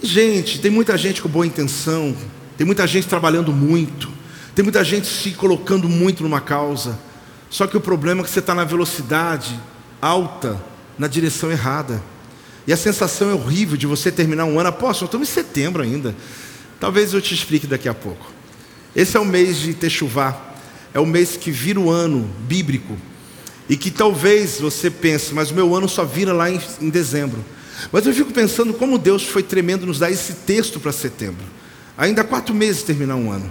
E, gente, tem muita gente com boa intenção, tem muita gente trabalhando muito, tem muita gente se colocando muito numa causa. Só que o problema é que você está na velocidade alta, na direção errada. E a sensação é horrível de você terminar um ano. Apóstolo, estamos em setembro ainda. Talvez eu te explique daqui a pouco. Esse é o mês de Techuvá. É o mês que vira o ano bíblico. E que talvez você pense, mas o meu ano só vira lá em, em dezembro. Mas eu fico pensando como Deus foi tremendo nos dar esse texto para setembro. Ainda há quatro meses terminar um ano.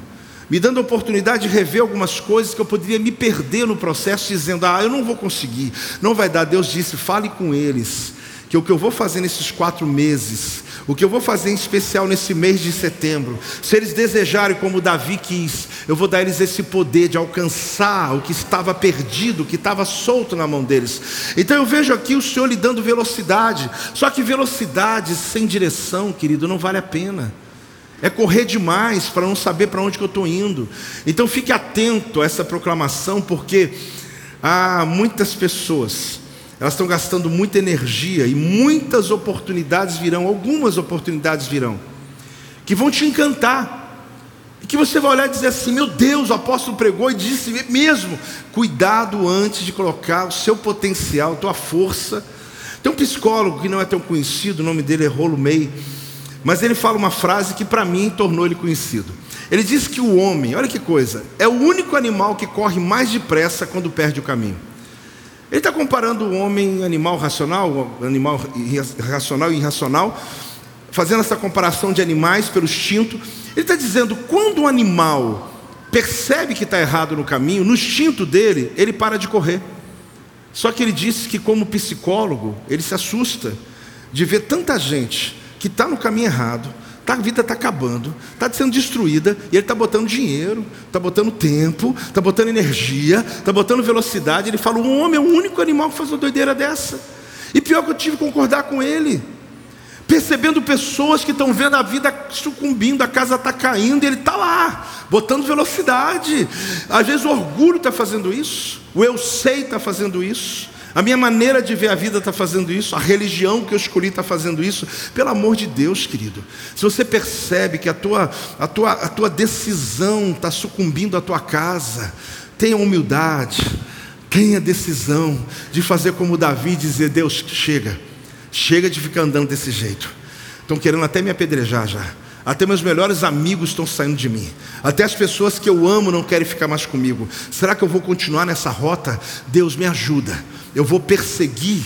Me dando a oportunidade de rever algumas coisas que eu poderia me perder no processo, dizendo: Ah, eu não vou conseguir, não vai dar. Deus disse: fale com eles que o que eu vou fazer nesses quatro meses, o que eu vou fazer em especial nesse mês de setembro, se eles desejarem, como Davi quis, eu vou dar eles esse poder de alcançar o que estava perdido, o que estava solto na mão deles. Então eu vejo aqui o Senhor lhe dando velocidade, só que velocidade sem direção, querido, não vale a pena. É correr demais para não saber para onde que eu estou indo. Então fique atento a essa proclamação, porque há muitas pessoas elas estão gastando muita energia e muitas oportunidades virão, algumas oportunidades virão, que vão te encantar. E que você vai olhar e dizer assim: meu Deus, o apóstolo pregou e disse mesmo. Cuidado antes de colocar o seu potencial, a tua força. Tem um psicólogo que não é tão conhecido, o nome dele é Rolo May, mas ele fala uma frase que para mim tornou ele conhecido. Ele diz que o homem, olha que coisa, é o único animal que corre mais depressa quando perde o caminho. Ele está comparando o homem animal racional, animal racional e irracional, fazendo essa comparação de animais pelo instinto. Ele está dizendo: quando um animal percebe que está errado no caminho, no instinto dele, ele para de correr. Só que ele disse que, como psicólogo, ele se assusta de ver tanta gente que está no caminho errado, Tá, a vida está acabando, está sendo destruída, e ele está botando dinheiro, está botando tempo, está botando energia, está botando velocidade. Ele fala: o homem é o único animal que faz uma doideira dessa. E pior que eu tive que concordar com ele, percebendo pessoas que estão vendo a vida sucumbindo, a casa está caindo, e ele está lá, botando velocidade. Às vezes o orgulho está fazendo isso, o eu sei está fazendo isso. A minha maneira de ver a vida está fazendo isso, a religião que eu escolhi está fazendo isso. Pelo amor de Deus, querido. Se você percebe que a tua, a tua, a tua decisão está sucumbindo à tua casa, tenha humildade, tenha decisão de fazer como Davi dizer: Deus, chega, chega de ficar andando desse jeito. Estão querendo até me apedrejar já. Até meus melhores amigos estão saindo de mim. Até as pessoas que eu amo não querem ficar mais comigo. Será que eu vou continuar nessa rota? Deus me ajuda eu vou perseguir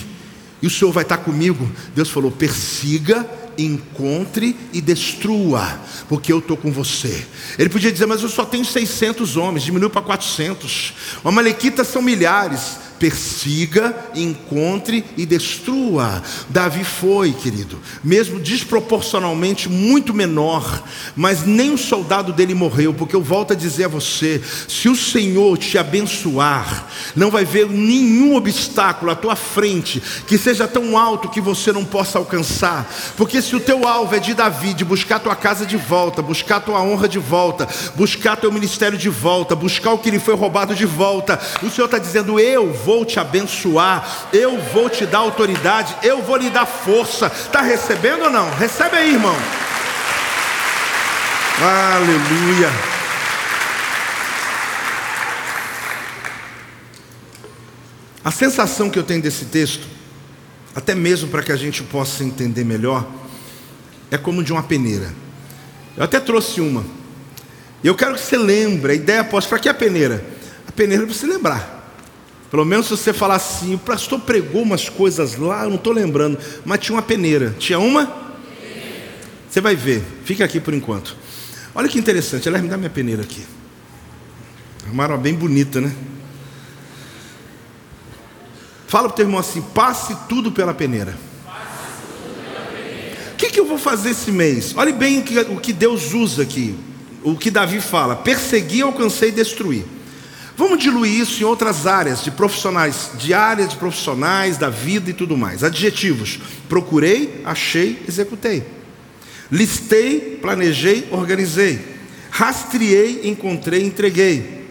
e o Senhor vai estar comigo. Deus falou: persiga, encontre e destrua, porque eu estou com você. Ele podia dizer, mas eu só tenho 600 homens, diminuiu para 400. Os Amalequitas são milhares persiga, encontre e destrua. Davi foi, querido, mesmo desproporcionalmente muito menor, mas nem o soldado dele morreu, porque eu volto a dizer a você: se o Senhor te abençoar, não vai ver nenhum obstáculo à tua frente que seja tão alto que você não possa alcançar, porque se o teu alvo é de Davi, de buscar tua casa de volta, buscar tua honra de volta, buscar teu ministério de volta, buscar o que lhe foi roubado de volta, o Senhor está dizendo: eu vou vou te abençoar, eu vou te dar autoridade, eu vou lhe dar força. Está recebendo ou não? Recebe aí, irmão. Aleluia. A sensação que eu tenho desse texto, até mesmo para que a gente possa entender melhor, é como de uma peneira. Eu até trouxe uma. E eu quero que você lembre, a ideia posso, para que a peneira? A peneira é para você lembrar. Pelo menos se você falar assim, o pastor pregou umas coisas lá, eu não estou lembrando, mas tinha uma peneira. Tinha uma Você vai ver, fica aqui por enquanto. Olha que interessante, ela me dá minha peneira aqui. Arrumaram uma bem bonita, né? Fala para o teu irmão assim: passe tudo pela peneira. O que, que eu vou fazer esse mês? Olhe bem o que, o que Deus usa aqui, o que Davi fala: persegui, alcancei e destruí. Vamos diluir isso em outras áreas de profissionais, de áreas de profissionais, da vida e tudo mais. Adjetivos: procurei, achei, executei. Listei, planejei, organizei. Rastreei, encontrei, entreguei.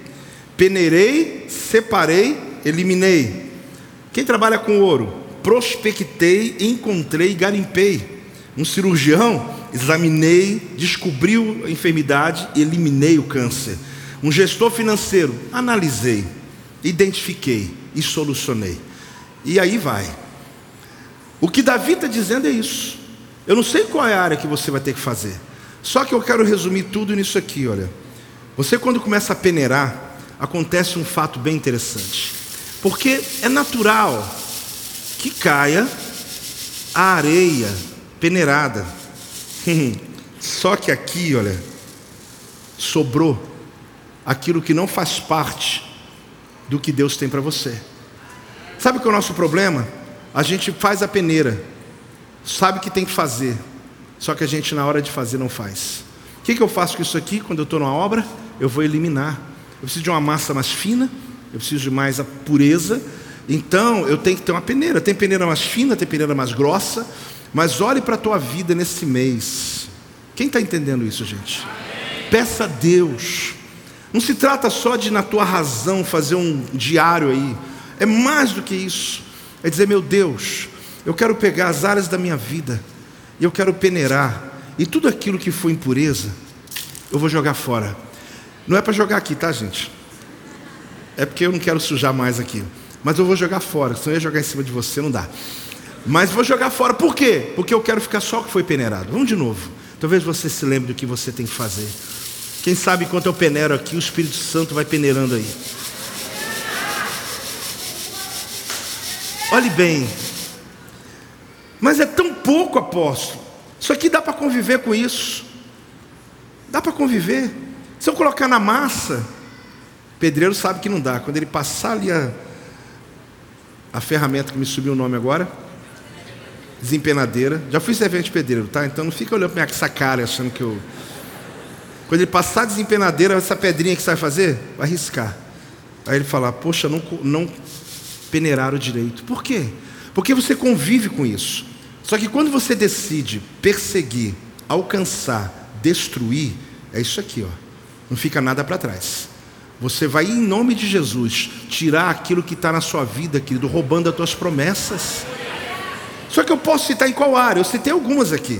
Peneirei, separei, eliminei. Quem trabalha com ouro? Prospectei, encontrei, garimpei. Um cirurgião, examinei, descobriu a enfermidade eliminei o câncer. Um gestor financeiro, analisei, identifiquei e solucionei. E aí vai. O que Davi está dizendo é isso. Eu não sei qual é a área que você vai ter que fazer. Só que eu quero resumir tudo nisso aqui, olha. Você quando começa a peneirar, acontece um fato bem interessante. Porque é natural que caia a areia peneirada. Só que aqui, olha, sobrou aquilo que não faz parte do que Deus tem para você. Sabe qual é o nosso problema? A gente faz a peneira, sabe que tem que fazer, só que a gente na hora de fazer não faz. O que, que eu faço com isso aqui quando eu estou numa obra? Eu vou eliminar. Eu preciso de uma massa mais fina, eu preciso de mais a pureza. Então eu tenho que ter uma peneira. Tem peneira mais fina, tem peneira mais grossa. Mas olhe para a tua vida nesse mês. Quem está entendendo isso, gente? Peça a Deus. Não se trata só de, na tua razão, fazer um diário aí. É mais do que isso. É dizer, meu Deus, eu quero pegar as áreas da minha vida e eu quero peneirar. E tudo aquilo que for impureza, eu vou jogar fora. Não é para jogar aqui, tá, gente? É porque eu não quero sujar mais aqui. Mas eu vou jogar fora, senão eu ia jogar em cima de você, não dá. Mas vou jogar fora, por quê? Porque eu quero ficar só o que foi peneirado. Vamos de novo. Talvez você se lembre do que você tem que fazer. Quem sabe enquanto eu peneiro aqui, o Espírito Santo vai peneirando aí. Olhe bem. Mas é tão pouco, apóstolo. Isso aqui dá para conviver com isso. Dá para conviver. Se eu colocar na massa, Pedreiro sabe que não dá. Quando ele passar ali a, a ferramenta que me subiu o nome agora, desempenadeira. Já fui servente pedreiro, tá? Então não fica olhando para essa cara achando que eu. Quando ele passar a desempenadeira, essa pedrinha que você vai fazer, vai riscar. Aí ele fala, poxa, não, não peneiraram direito. Por quê? Porque você convive com isso. Só que quando você decide perseguir, alcançar, destruir, é isso aqui, ó. Não fica nada para trás. Você vai, em nome de Jesus, tirar aquilo que está na sua vida, querido, roubando as tuas promessas. Só que eu posso citar em qual área? Eu citei algumas aqui.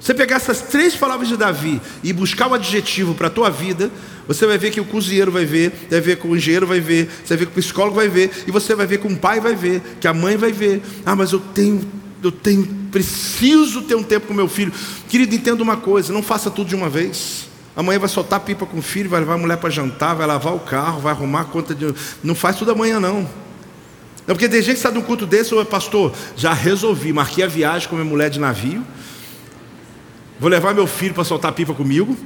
Você pegar essas três palavras de Davi e buscar o adjetivo para a tua vida, você vai ver que o cozinheiro vai ver, vai ver que o engenheiro vai ver, você vai ver que o psicólogo vai ver, e você vai ver que o pai vai ver, que a mãe vai ver. Ah, mas eu tenho, eu tenho, preciso ter um tempo com meu filho. Querido, entenda uma coisa, não faça tudo de uma vez. Amanhã vai soltar pipa com o filho, vai levar a mulher para jantar, vai lavar o carro, vai arrumar a conta de. Não faz tudo amanhã, não. Não, porque tem gente que sai de um culto desse, ô pastor, já resolvi, marquei a viagem com minha mulher de navio. Vou levar meu filho para soltar pipa comigo.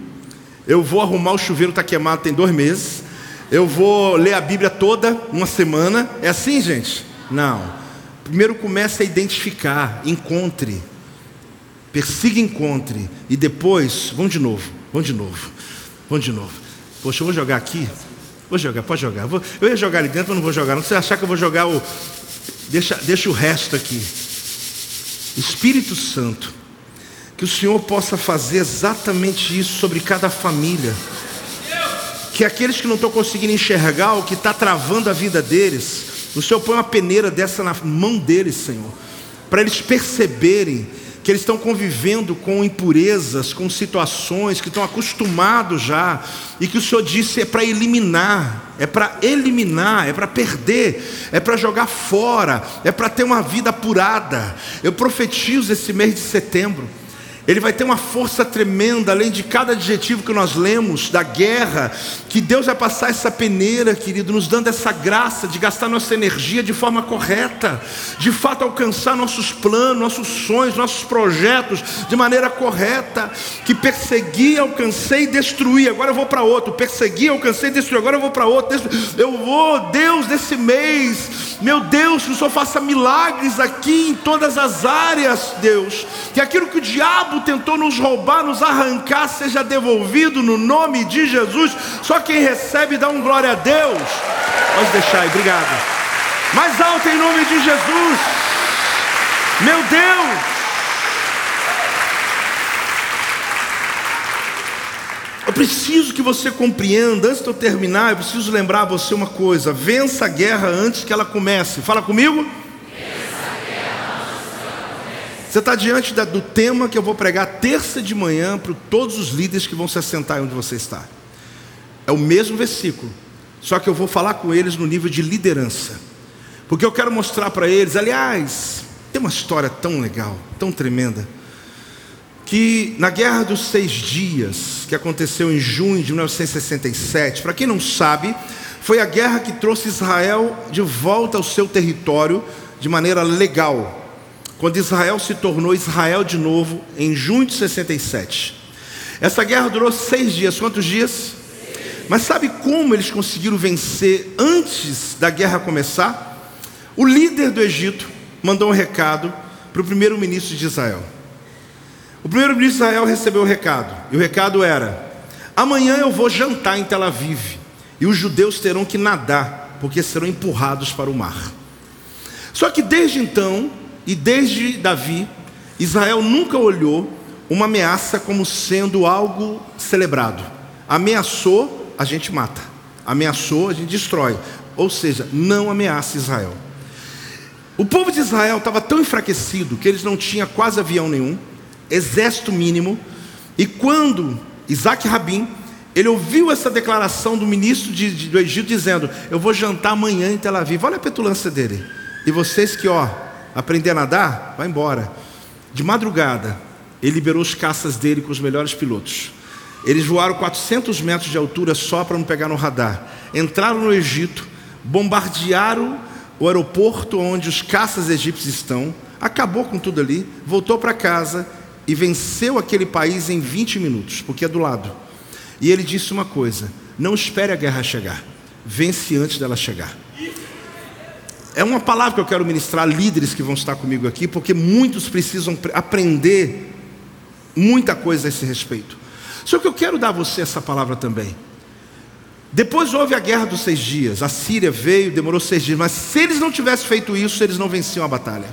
Eu vou arrumar o chuveiro, está queimado, tem dois meses. Eu vou ler a Bíblia toda, uma semana. É assim, gente? Não. Primeiro comece a identificar, encontre. Persiga, encontre. E depois, vamos de novo. Vamos de novo. Vamos de novo. Poxa, eu vou jogar aqui. Vou jogar, pode jogar. Eu ia jogar ali dentro, mas não vou jogar. Não você achar que eu vou jogar o. Deixa, deixa o resto aqui. Espírito Santo, que o Senhor possa fazer exatamente isso sobre cada família. Que aqueles que não estão conseguindo enxergar o que está travando a vida deles, o Senhor põe uma peneira dessa na mão deles, Senhor, para eles perceberem que eles estão convivendo com impurezas, com situações que estão acostumados já, e que o Senhor disse é para eliminar, é para eliminar, é para perder, é para jogar fora, é para ter uma vida apurada. Eu profetizo esse mês de setembro Ele vai ter uma força tremenda, além de cada adjetivo que nós lemos, da guerra, que Deus vai passar essa peneira, querido, nos dando essa graça de gastar nossa energia de forma correta, de fato alcançar nossos planos, nossos sonhos, nossos projetos de maneira correta, que persegui, alcancei e destruí, agora eu vou para outro, persegui, alcancei e destruí, agora eu vou para outro, eu vou, Deus, desse mês, meu Deus, que o Senhor faça milagres aqui em todas as áreas, Deus, que aquilo que o diabo tentou nos roubar, nos arrancar, seja devolvido no nome de Jesus. Só quem recebe dá um glória a Deus. Pode deixar aí, obrigado. Mais alto em nome de Jesus. Meu Deus. Eu preciso que você compreenda, antes de eu terminar, eu preciso lembrar você uma coisa: vença a guerra antes que ela comece. Fala comigo. Você está diante da, do tema que eu vou pregar terça de manhã para todos os líderes que vão se assentar onde você está. É o mesmo versículo, só que eu vou falar com eles no nível de liderança, porque eu quero mostrar para eles. Aliás, tem uma história tão legal, tão tremenda, que na Guerra dos Seis Dias, que aconteceu em junho de 1967, para quem não sabe, foi a guerra que trouxe Israel de volta ao seu território de maneira legal quando Israel se tornou Israel de novo, em junho de 67. Essa guerra durou seis dias. Quantos dias? Mas sabe como eles conseguiram vencer antes da guerra começar? O líder do Egito mandou um recado para o primeiro-ministro de Israel. O primeiro-ministro de Israel recebeu o recado, e o recado era: amanhã eu vou jantar em Tel Aviv, e os judeus terão que nadar, porque serão empurrados para o mar. Só que desde então, e desde Davi, Israel nunca olhou uma ameaça como sendo algo celebrado. Ameaçou, a gente mata. Ameaçou, a gente destrói. Ou seja, não ameaça Israel. O povo de Israel estava tão enfraquecido que eles não tinham quase avião nenhum, exército mínimo, e quando Isaac Rabin, ele ouviu essa declaração do ministro de, de, do Egito dizendo: Eu vou jantar amanhã em Tel Aviv. Olha a petulância dele. E vocês que, ó, aprender a nadar, vai embora. De madrugada, ele liberou os caças dele com os melhores pilotos. Eles voaram 400 metros de altura só para não pegar no radar. Entraram no Egito, bombardearam o aeroporto onde os caças egípcios estão, acabou com tudo ali, voltou para casa e venceu aquele país em 20 minutos, porque é do lado. E ele disse uma coisa: não espere a guerra chegar, vence antes dela chegar. É uma palavra que eu quero ministrar a líderes que vão estar comigo aqui, porque muitos precisam aprender muita coisa a esse respeito. Só que eu quero dar a você essa palavra também. Depois houve a guerra dos seis dias. A Síria veio, demorou seis dias, mas se eles não tivessem feito isso, eles não venciam a batalha.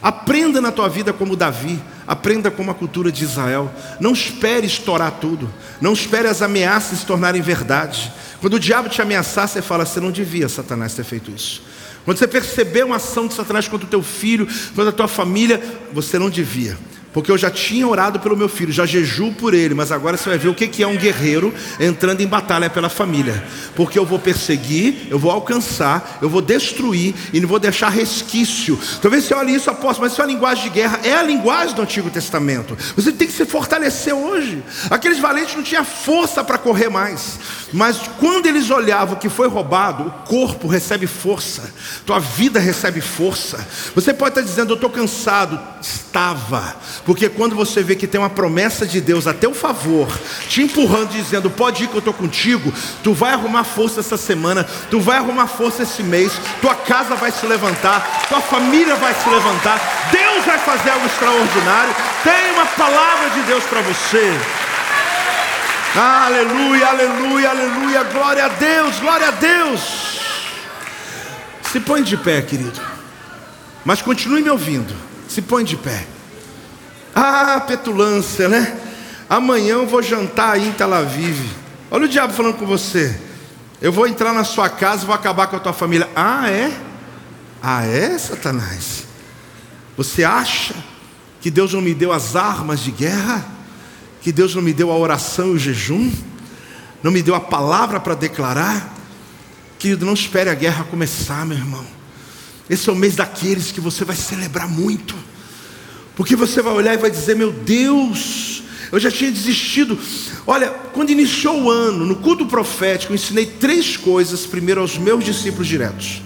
Aprenda na tua vida como Davi, aprenda como a cultura de Israel. Não espere estourar tudo, não espere as ameaças se tornarem verdade. Quando o diabo te ameaçar, você fala: você não devia, Satanás, ter feito isso. Quando você perceber uma ação de Satanás contra o teu filho, contra a tua família, você não devia. Porque eu já tinha orado pelo meu filho, já jejuo por ele, mas agora você vai ver o que é um guerreiro entrando em batalha pela família. Porque eu vou perseguir, eu vou alcançar, eu vou destruir e não vou deixar resquício. Talvez você olhe isso, apóstolo, mas isso é uma linguagem de guerra, é a linguagem do Antigo Testamento. Você tem que se fortalecer hoje. Aqueles valentes não tinham força para correr mais. Mas quando eles olhavam o que foi roubado, o corpo recebe força, tua vida recebe força. Você pode estar dizendo, eu estou cansado. Estava, porque quando você vê que tem uma promessa de Deus a teu favor, te empurrando, dizendo, pode ir que eu estou contigo, tu vai arrumar força essa semana, tu vai arrumar força esse mês, tua casa vai se levantar, tua família vai se levantar, Deus vai fazer algo extraordinário. Tem uma palavra de Deus para você. Aleluia, aleluia, aleluia. Glória a Deus, glória a Deus. Se põe de pé, querido. Mas continue me ouvindo. Se põe de pé. Ah, petulância, né? Amanhã eu vou jantar aí em Tel Aviv. Olha o diabo falando com você. Eu vou entrar na sua casa e vou acabar com a tua família. Ah, é? Ah, é, Satanás? Você acha que Deus não me deu as armas de guerra? que Deus não me deu a oração e o jejum, não me deu a palavra para declarar. Querido, não espere a guerra começar, meu irmão. Esse é o mês daqueles que você vai celebrar muito, Porque você vai olhar e vai dizer: Meu Deus, eu já tinha desistido. Olha, quando iniciou o ano, no culto profético, eu ensinei três coisas, primeiro aos meus discípulos diretos.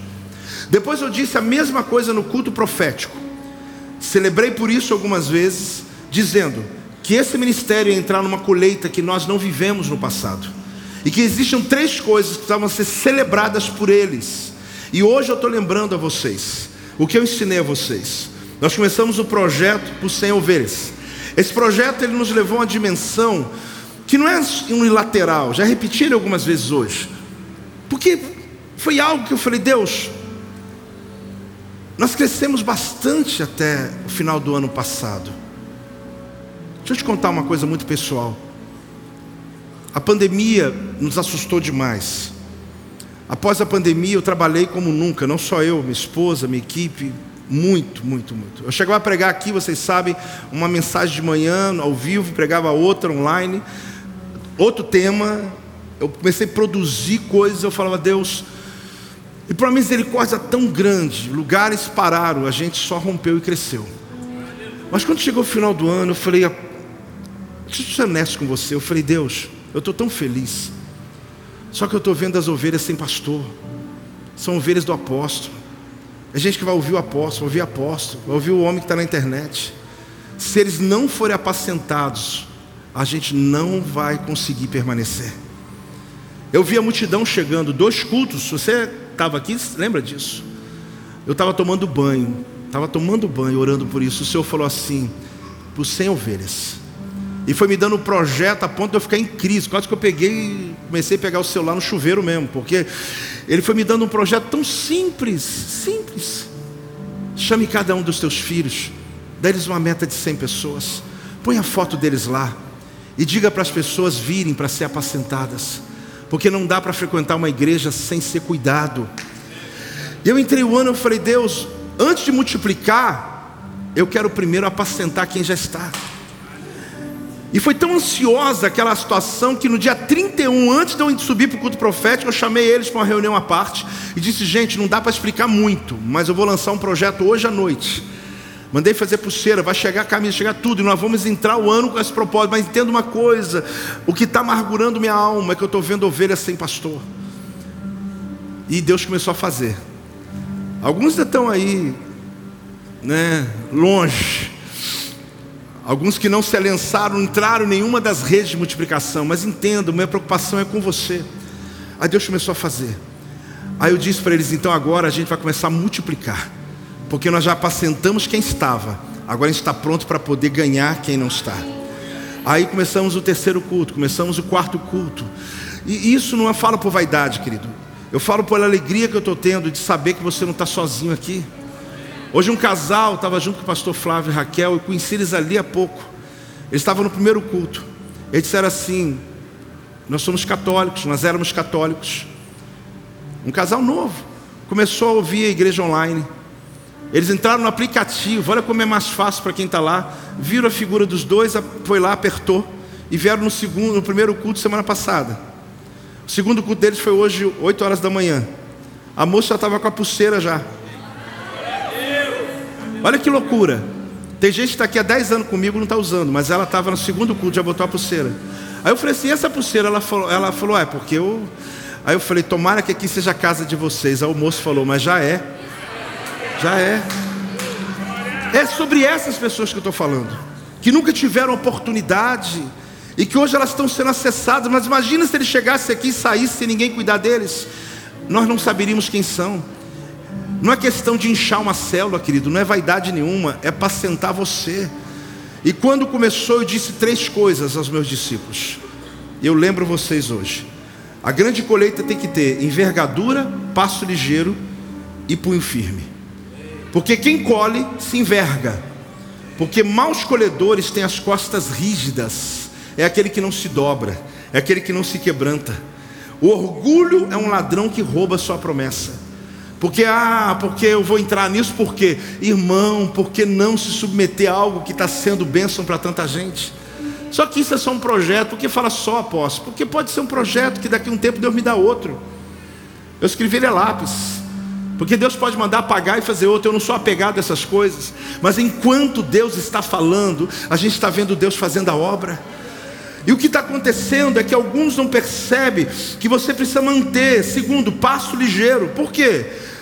Depois eu disse a mesma coisa no culto profético. Celebrei por isso algumas vezes, dizendo que esse ministério ia entrar numa colheita que nós não vivemos no passado. E que existiam três coisas que precisavam ser celebradas por eles. E hoje eu estou lembrando a vocês o que eu ensinei a vocês. Nós começamos o projeto por 100 ovelhas. Esse projeto ele nos levou a uma dimensão que não é unilateral, já repeti ele algumas vezes hoje. Porque foi algo que eu falei, Deus, nós crescemos bastante até o final do ano passado. Deixa eu te contar uma coisa muito pessoal. A pandemia nos assustou demais. Após a pandemia, eu trabalhei como nunca, não só eu, minha esposa, minha equipe, muito, muito, muito. Eu chegava a pregar aqui, vocês sabem, uma mensagem de manhã, ao vivo, pregava outra online, outro tema. Eu comecei a produzir coisas, eu falava, Deus, e por uma misericórdia tão grande, lugares pararam, a gente só rompeu e cresceu. Mas quando chegou o final do ano, eu falei, deixa eu ser honesto com você, eu falei, Deus, eu estou tão feliz. Só que eu estou vendo as ovelhas sem pastor. São ovelhas do apóstolo. É gente que vai ouvir o apóstolo, ouvir o apóstolo, vai ouvir o homem que está na internet. Se eles não forem apacentados, a gente não vai conseguir permanecer. Eu vi a multidão chegando, dois cultos. Você estava aqui, lembra disso? Eu estava tomando banho, estava tomando banho, orando por isso. O Senhor falou assim: por 100 ovelhas. E foi me dando um projeto a ponto de eu ficar em crise. Quase que eu peguei, comecei a pegar o celular no chuveiro mesmo, porque ele foi me dando um projeto tão simples, simples. Chame cada um dos teus filhos, dê-lhes uma meta de 100 pessoas, põe a foto deles lá e diga para as pessoas virem para ser apacentadas, porque não dá para frequentar uma igreja sem ser cuidado. Eu entrei o ano, eu falei, Deus, antes de multiplicar, eu quero primeiro apacentar quem já está. E foi tão ansiosa aquela situação que no dia 31, antes de eu subir para o culto profético, eu chamei eles para uma reunião à parte e disse: gente, não dá para explicar muito, mas eu vou lançar um projeto hoje à noite. Mandei fazer pulseira, vai chegar a camisa, chegar tudo, e nós vamos entrar o ano com esse propósito. Mas entenda uma coisa: o que está amargurando minha alma é que eu estou vendo ovelhas sem pastor. E Deus começou a fazer. Alguns ainda estão aí, né, longe Alguns que não se alençaram, entraram em nenhuma das redes de multiplicação, mas entendo, minha preocupação é com você. Aí Deus começou a fazer. Aí eu disse para eles: então agora a gente vai começar a multiplicar, porque nós já apacentamos quem estava, agora a gente está pronto para poder ganhar quem não está. Aí começamos o terceiro culto, começamos o quarto culto, e isso não é falo por vaidade, querido, eu falo por alegria que eu estou tendo de saber que você não está sozinho aqui. Hoje um casal estava junto com o pastor Flávio e Raquel, e conheci eles ali há pouco. Eles estavam no primeiro culto. Eles disseram assim: Nós somos católicos, nós éramos católicos. Um casal novo. Começou a ouvir a igreja online. Eles entraram no aplicativo, olha como é mais fácil para quem está lá. Viram a figura dos dois, foi lá, apertou. E vieram no segundo, no primeiro culto semana passada. O segundo culto deles foi hoje, 8 horas da manhã. A moça já estava com a pulseira já. Olha que loucura. Tem gente que está aqui há 10 anos comigo não está usando, mas ela estava no segundo culto, já botou a pulseira. Aí eu falei assim, essa pulseira? Ela falou, ela falou, é porque eu. Aí eu falei, tomara que aqui seja a casa de vocês. Aí o moço falou, mas já é. Já é. É sobre essas pessoas que eu estou falando, que nunca tiveram oportunidade e que hoje elas estão sendo acessadas. Mas imagina se ele chegasse aqui e saísse sem ninguém cuidar deles, nós não saberíamos quem são. Não é questão de inchar uma célula, querido, não é vaidade nenhuma, é para sentar você. E quando começou, eu disse três coisas aos meus discípulos. Eu lembro vocês hoje. A grande colheita tem que ter envergadura, passo ligeiro e punho firme. Porque quem colhe se enverga. Porque maus colhedores têm as costas rígidas. É aquele que não se dobra, é aquele que não se quebranta. O orgulho é um ladrão que rouba sua promessa. Porque, ah, porque eu vou entrar nisso, porque, irmão, porque não se submeter a algo que está sendo bênção para tanta gente? Só que isso é só um projeto, porque fala só apóstolo, porque pode ser um projeto que daqui a um tempo Deus me dá outro. Eu escrevi ele a lápis. Porque Deus pode mandar apagar e fazer outro, eu não sou apegado a essas coisas. Mas enquanto Deus está falando, a gente está vendo Deus fazendo a obra. E o que está acontecendo é que alguns não percebem que você precisa manter, segundo, passo ligeiro. Por quê?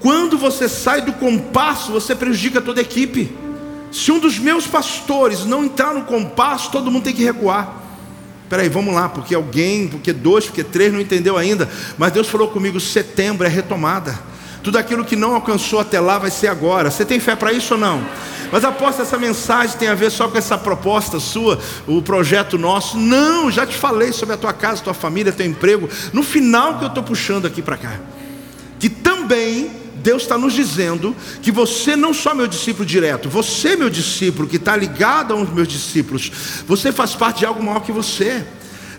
Quando você sai do compasso, você prejudica toda a equipe. Se um dos meus pastores não entrar no compasso, todo mundo tem que recuar. Peraí, vamos lá, porque alguém, porque dois, porque três não entendeu ainda. Mas Deus falou comigo: setembro é retomada. Tudo aquilo que não alcançou até lá vai ser agora. Você tem fé para isso ou não? Mas aposto essa mensagem tem a ver só com essa proposta sua, o projeto nosso. Não, já te falei sobre a tua casa, tua família, teu emprego. No final que eu estou puxando aqui para cá. Que também Deus está nos dizendo que você não só meu discípulo direto, você meu discípulo que está ligado aos meus discípulos, você faz parte de algo maior que você.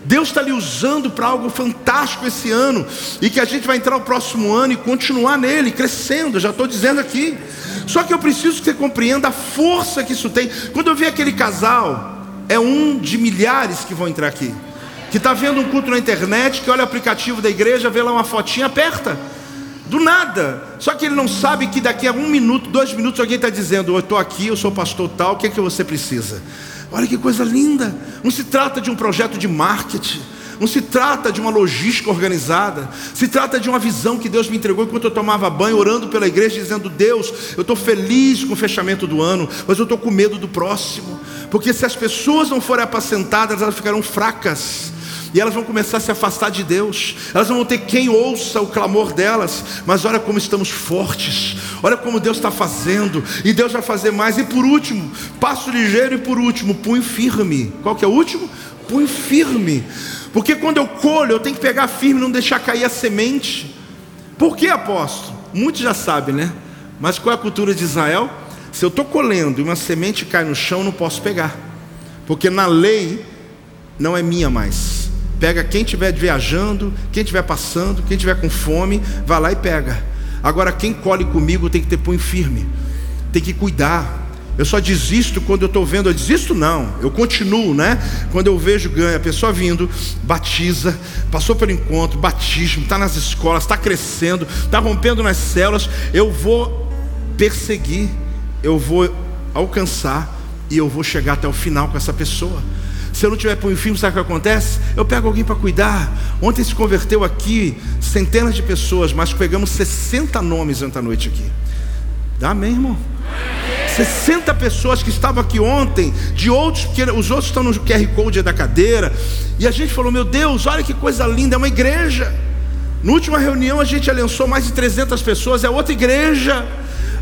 Deus está lhe usando para algo fantástico esse ano e que a gente vai entrar no próximo ano e continuar nele, crescendo. Já estou dizendo aqui. Só que eu preciso que você compreenda a força que isso tem. Quando eu vi aquele casal, é um de milhares que vão entrar aqui, que está vendo um culto na internet, que olha o aplicativo da igreja, vê lá uma fotinha, aperta. Do nada. Só que ele não sabe que daqui a um minuto, dois minutos, alguém está dizendo: Eu estou aqui, eu sou pastor tal, o que é que você precisa? Olha que coisa linda. Não se trata de um projeto de marketing. Não se trata de uma logística organizada, se trata de uma visão que Deus me entregou enquanto eu tomava banho, orando pela igreja, dizendo: Deus, eu estou feliz com o fechamento do ano, mas eu estou com medo do próximo, porque se as pessoas não forem apacentadas, elas ficarão fracas e elas vão começar a se afastar de Deus, elas não vão ter quem ouça o clamor delas, mas olha como estamos fortes, olha como Deus está fazendo, e Deus vai fazer mais. E por último, passo ligeiro, e por último, punho firme. Qual que é o último? Punho firme, porque quando eu colho, eu tenho que pegar firme, não deixar cair a semente. Por que apóstolo? Muitos já sabem, né? Mas qual é a cultura de Israel? Se eu estou colhendo e uma semente cai no chão, não posso pegar, porque na lei não é minha mais Pega quem estiver viajando, quem estiver passando, quem estiver com fome, vai lá e pega. Agora, quem colhe comigo tem que ter punho firme, tem que cuidar. Eu só desisto quando eu estou vendo, eu desisto não, eu continuo, né? Quando eu vejo ganha, a pessoa vindo, batiza, passou pelo encontro, batismo, está nas escolas, está crescendo, está rompendo nas células, eu vou perseguir, eu vou alcançar e eu vou chegar até o final com essa pessoa. Se eu não tiver punho firme, sabe o que acontece? Eu pego alguém para cuidar. Ontem se converteu aqui centenas de pessoas, mas pegamos 60 nomes ontem à noite aqui. Dá amém, irmão? 60 pessoas que estavam aqui ontem, de outros, porque os outros estão no QR Code da cadeira, e a gente falou: Meu Deus, olha que coisa linda, é uma igreja. Na última reunião a gente alençou mais de 300 pessoas, é outra igreja.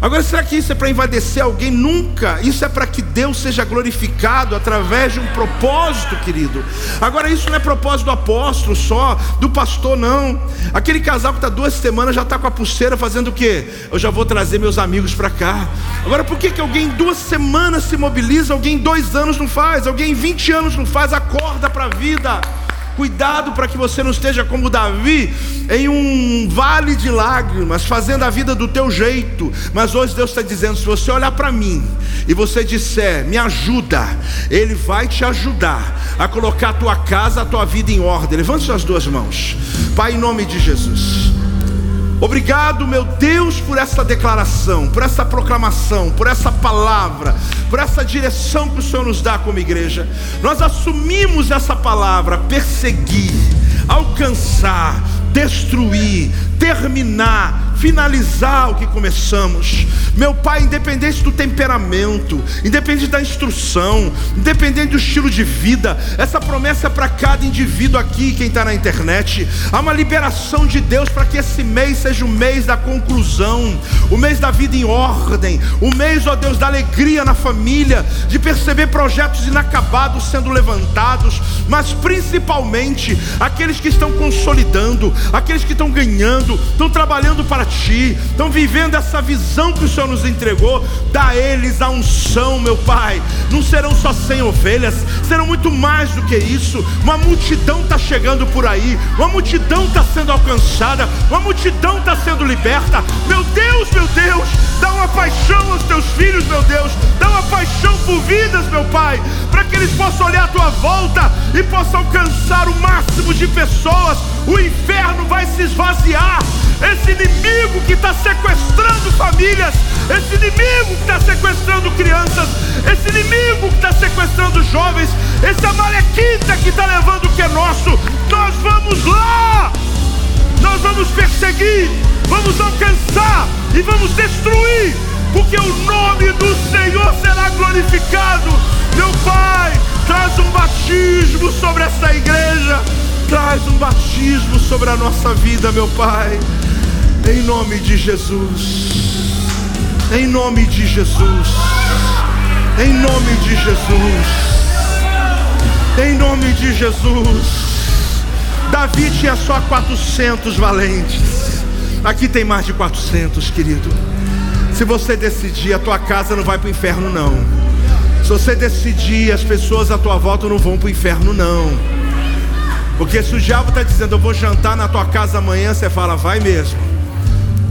Agora, será que isso é para envadecer alguém? Nunca. Isso é para que Deus seja glorificado através de um propósito, querido. Agora, isso não é propósito do apóstolo só, do pastor, não. Aquele casal que está duas semanas já está com a pulseira fazendo o quê? Eu já vou trazer meus amigos para cá. Agora, por que, que alguém em duas semanas se mobiliza, alguém em dois anos não faz, alguém em 20 anos não faz? Acorda para a vida. Cuidado para que você não esteja como Davi em um vale de lágrimas, fazendo a vida do teu jeito. Mas hoje Deus está dizendo: se você olhar para mim e você disser, me ajuda, Ele vai te ajudar a colocar a tua casa, a tua vida em ordem. Levante suas duas mãos, Pai, em nome de Jesus. Obrigado, meu Deus, por essa declaração, por essa proclamação, por essa palavra, por essa direção que o Senhor nos dá como igreja. Nós assumimos essa palavra, perseguir, alcançar, destruir, terminar, finalizar o que começamos. Meu Pai, independente do temperamento, independente da instrução, independente do estilo de vida, essa promessa é para cada indivíduo aqui, quem está na internet. Há uma liberação de Deus para que esse mês seja o mês da conclusão, o mês da vida em ordem, o mês, ó Deus, da alegria na família, de perceber projetos inacabados sendo levantados, mas principalmente aqueles que estão consolidando, aqueles que estão ganhando, estão trabalhando para ti, estão vivendo essa visão que o Senhor nos entregou, dá a eles a unção, meu Pai. Não serão só 100 ovelhas, serão muito mais do que isso. Uma multidão está chegando por aí, uma multidão está sendo alcançada, uma multidão está sendo liberta. Meu Deus, meu Deus, dá uma paixão aos teus filhos, meu Deus, dá uma paixão por vidas, meu Pai, para que eles possam olhar a tua volta e possam alcançar o máximo de pessoas. O inferno não vai se esvaziar. Esse inimigo que está sequestrando famílias, esse inimigo que está sequestrando crianças, esse inimigo que está sequestrando jovens, essa malequita que está levando o que é nosso, nós vamos lá, nós vamos perseguir, vamos alcançar e vamos destruir, porque o nome do Senhor será glorificado. Meu Pai, traz um batismo sobre essa igreja traz um batismo sobre a nossa vida, meu Pai, em nome de Jesus. Em nome de Jesus. Em nome de Jesus. Em nome de Jesus. Davi tinha só 400 valentes. Aqui tem mais de 400, querido. Se você decidir, a tua casa não vai para o inferno, não. Se você decidir, as pessoas à tua volta não vão para o inferno, não. Porque se o diabo está dizendo, eu vou jantar na tua casa amanhã, você fala, vai mesmo.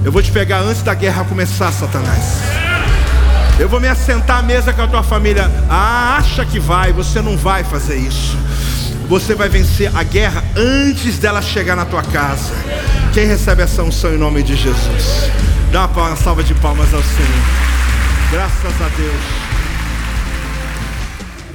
Eu vou te pegar antes da guerra começar, Satanás. Eu vou me assentar à mesa com a tua família. Ah, acha que vai, você não vai fazer isso. Você vai vencer a guerra antes dela chegar na tua casa. Quem recebe essa unção em nome de Jesus? Dá uma salva de palmas ao Senhor. Graças a Deus.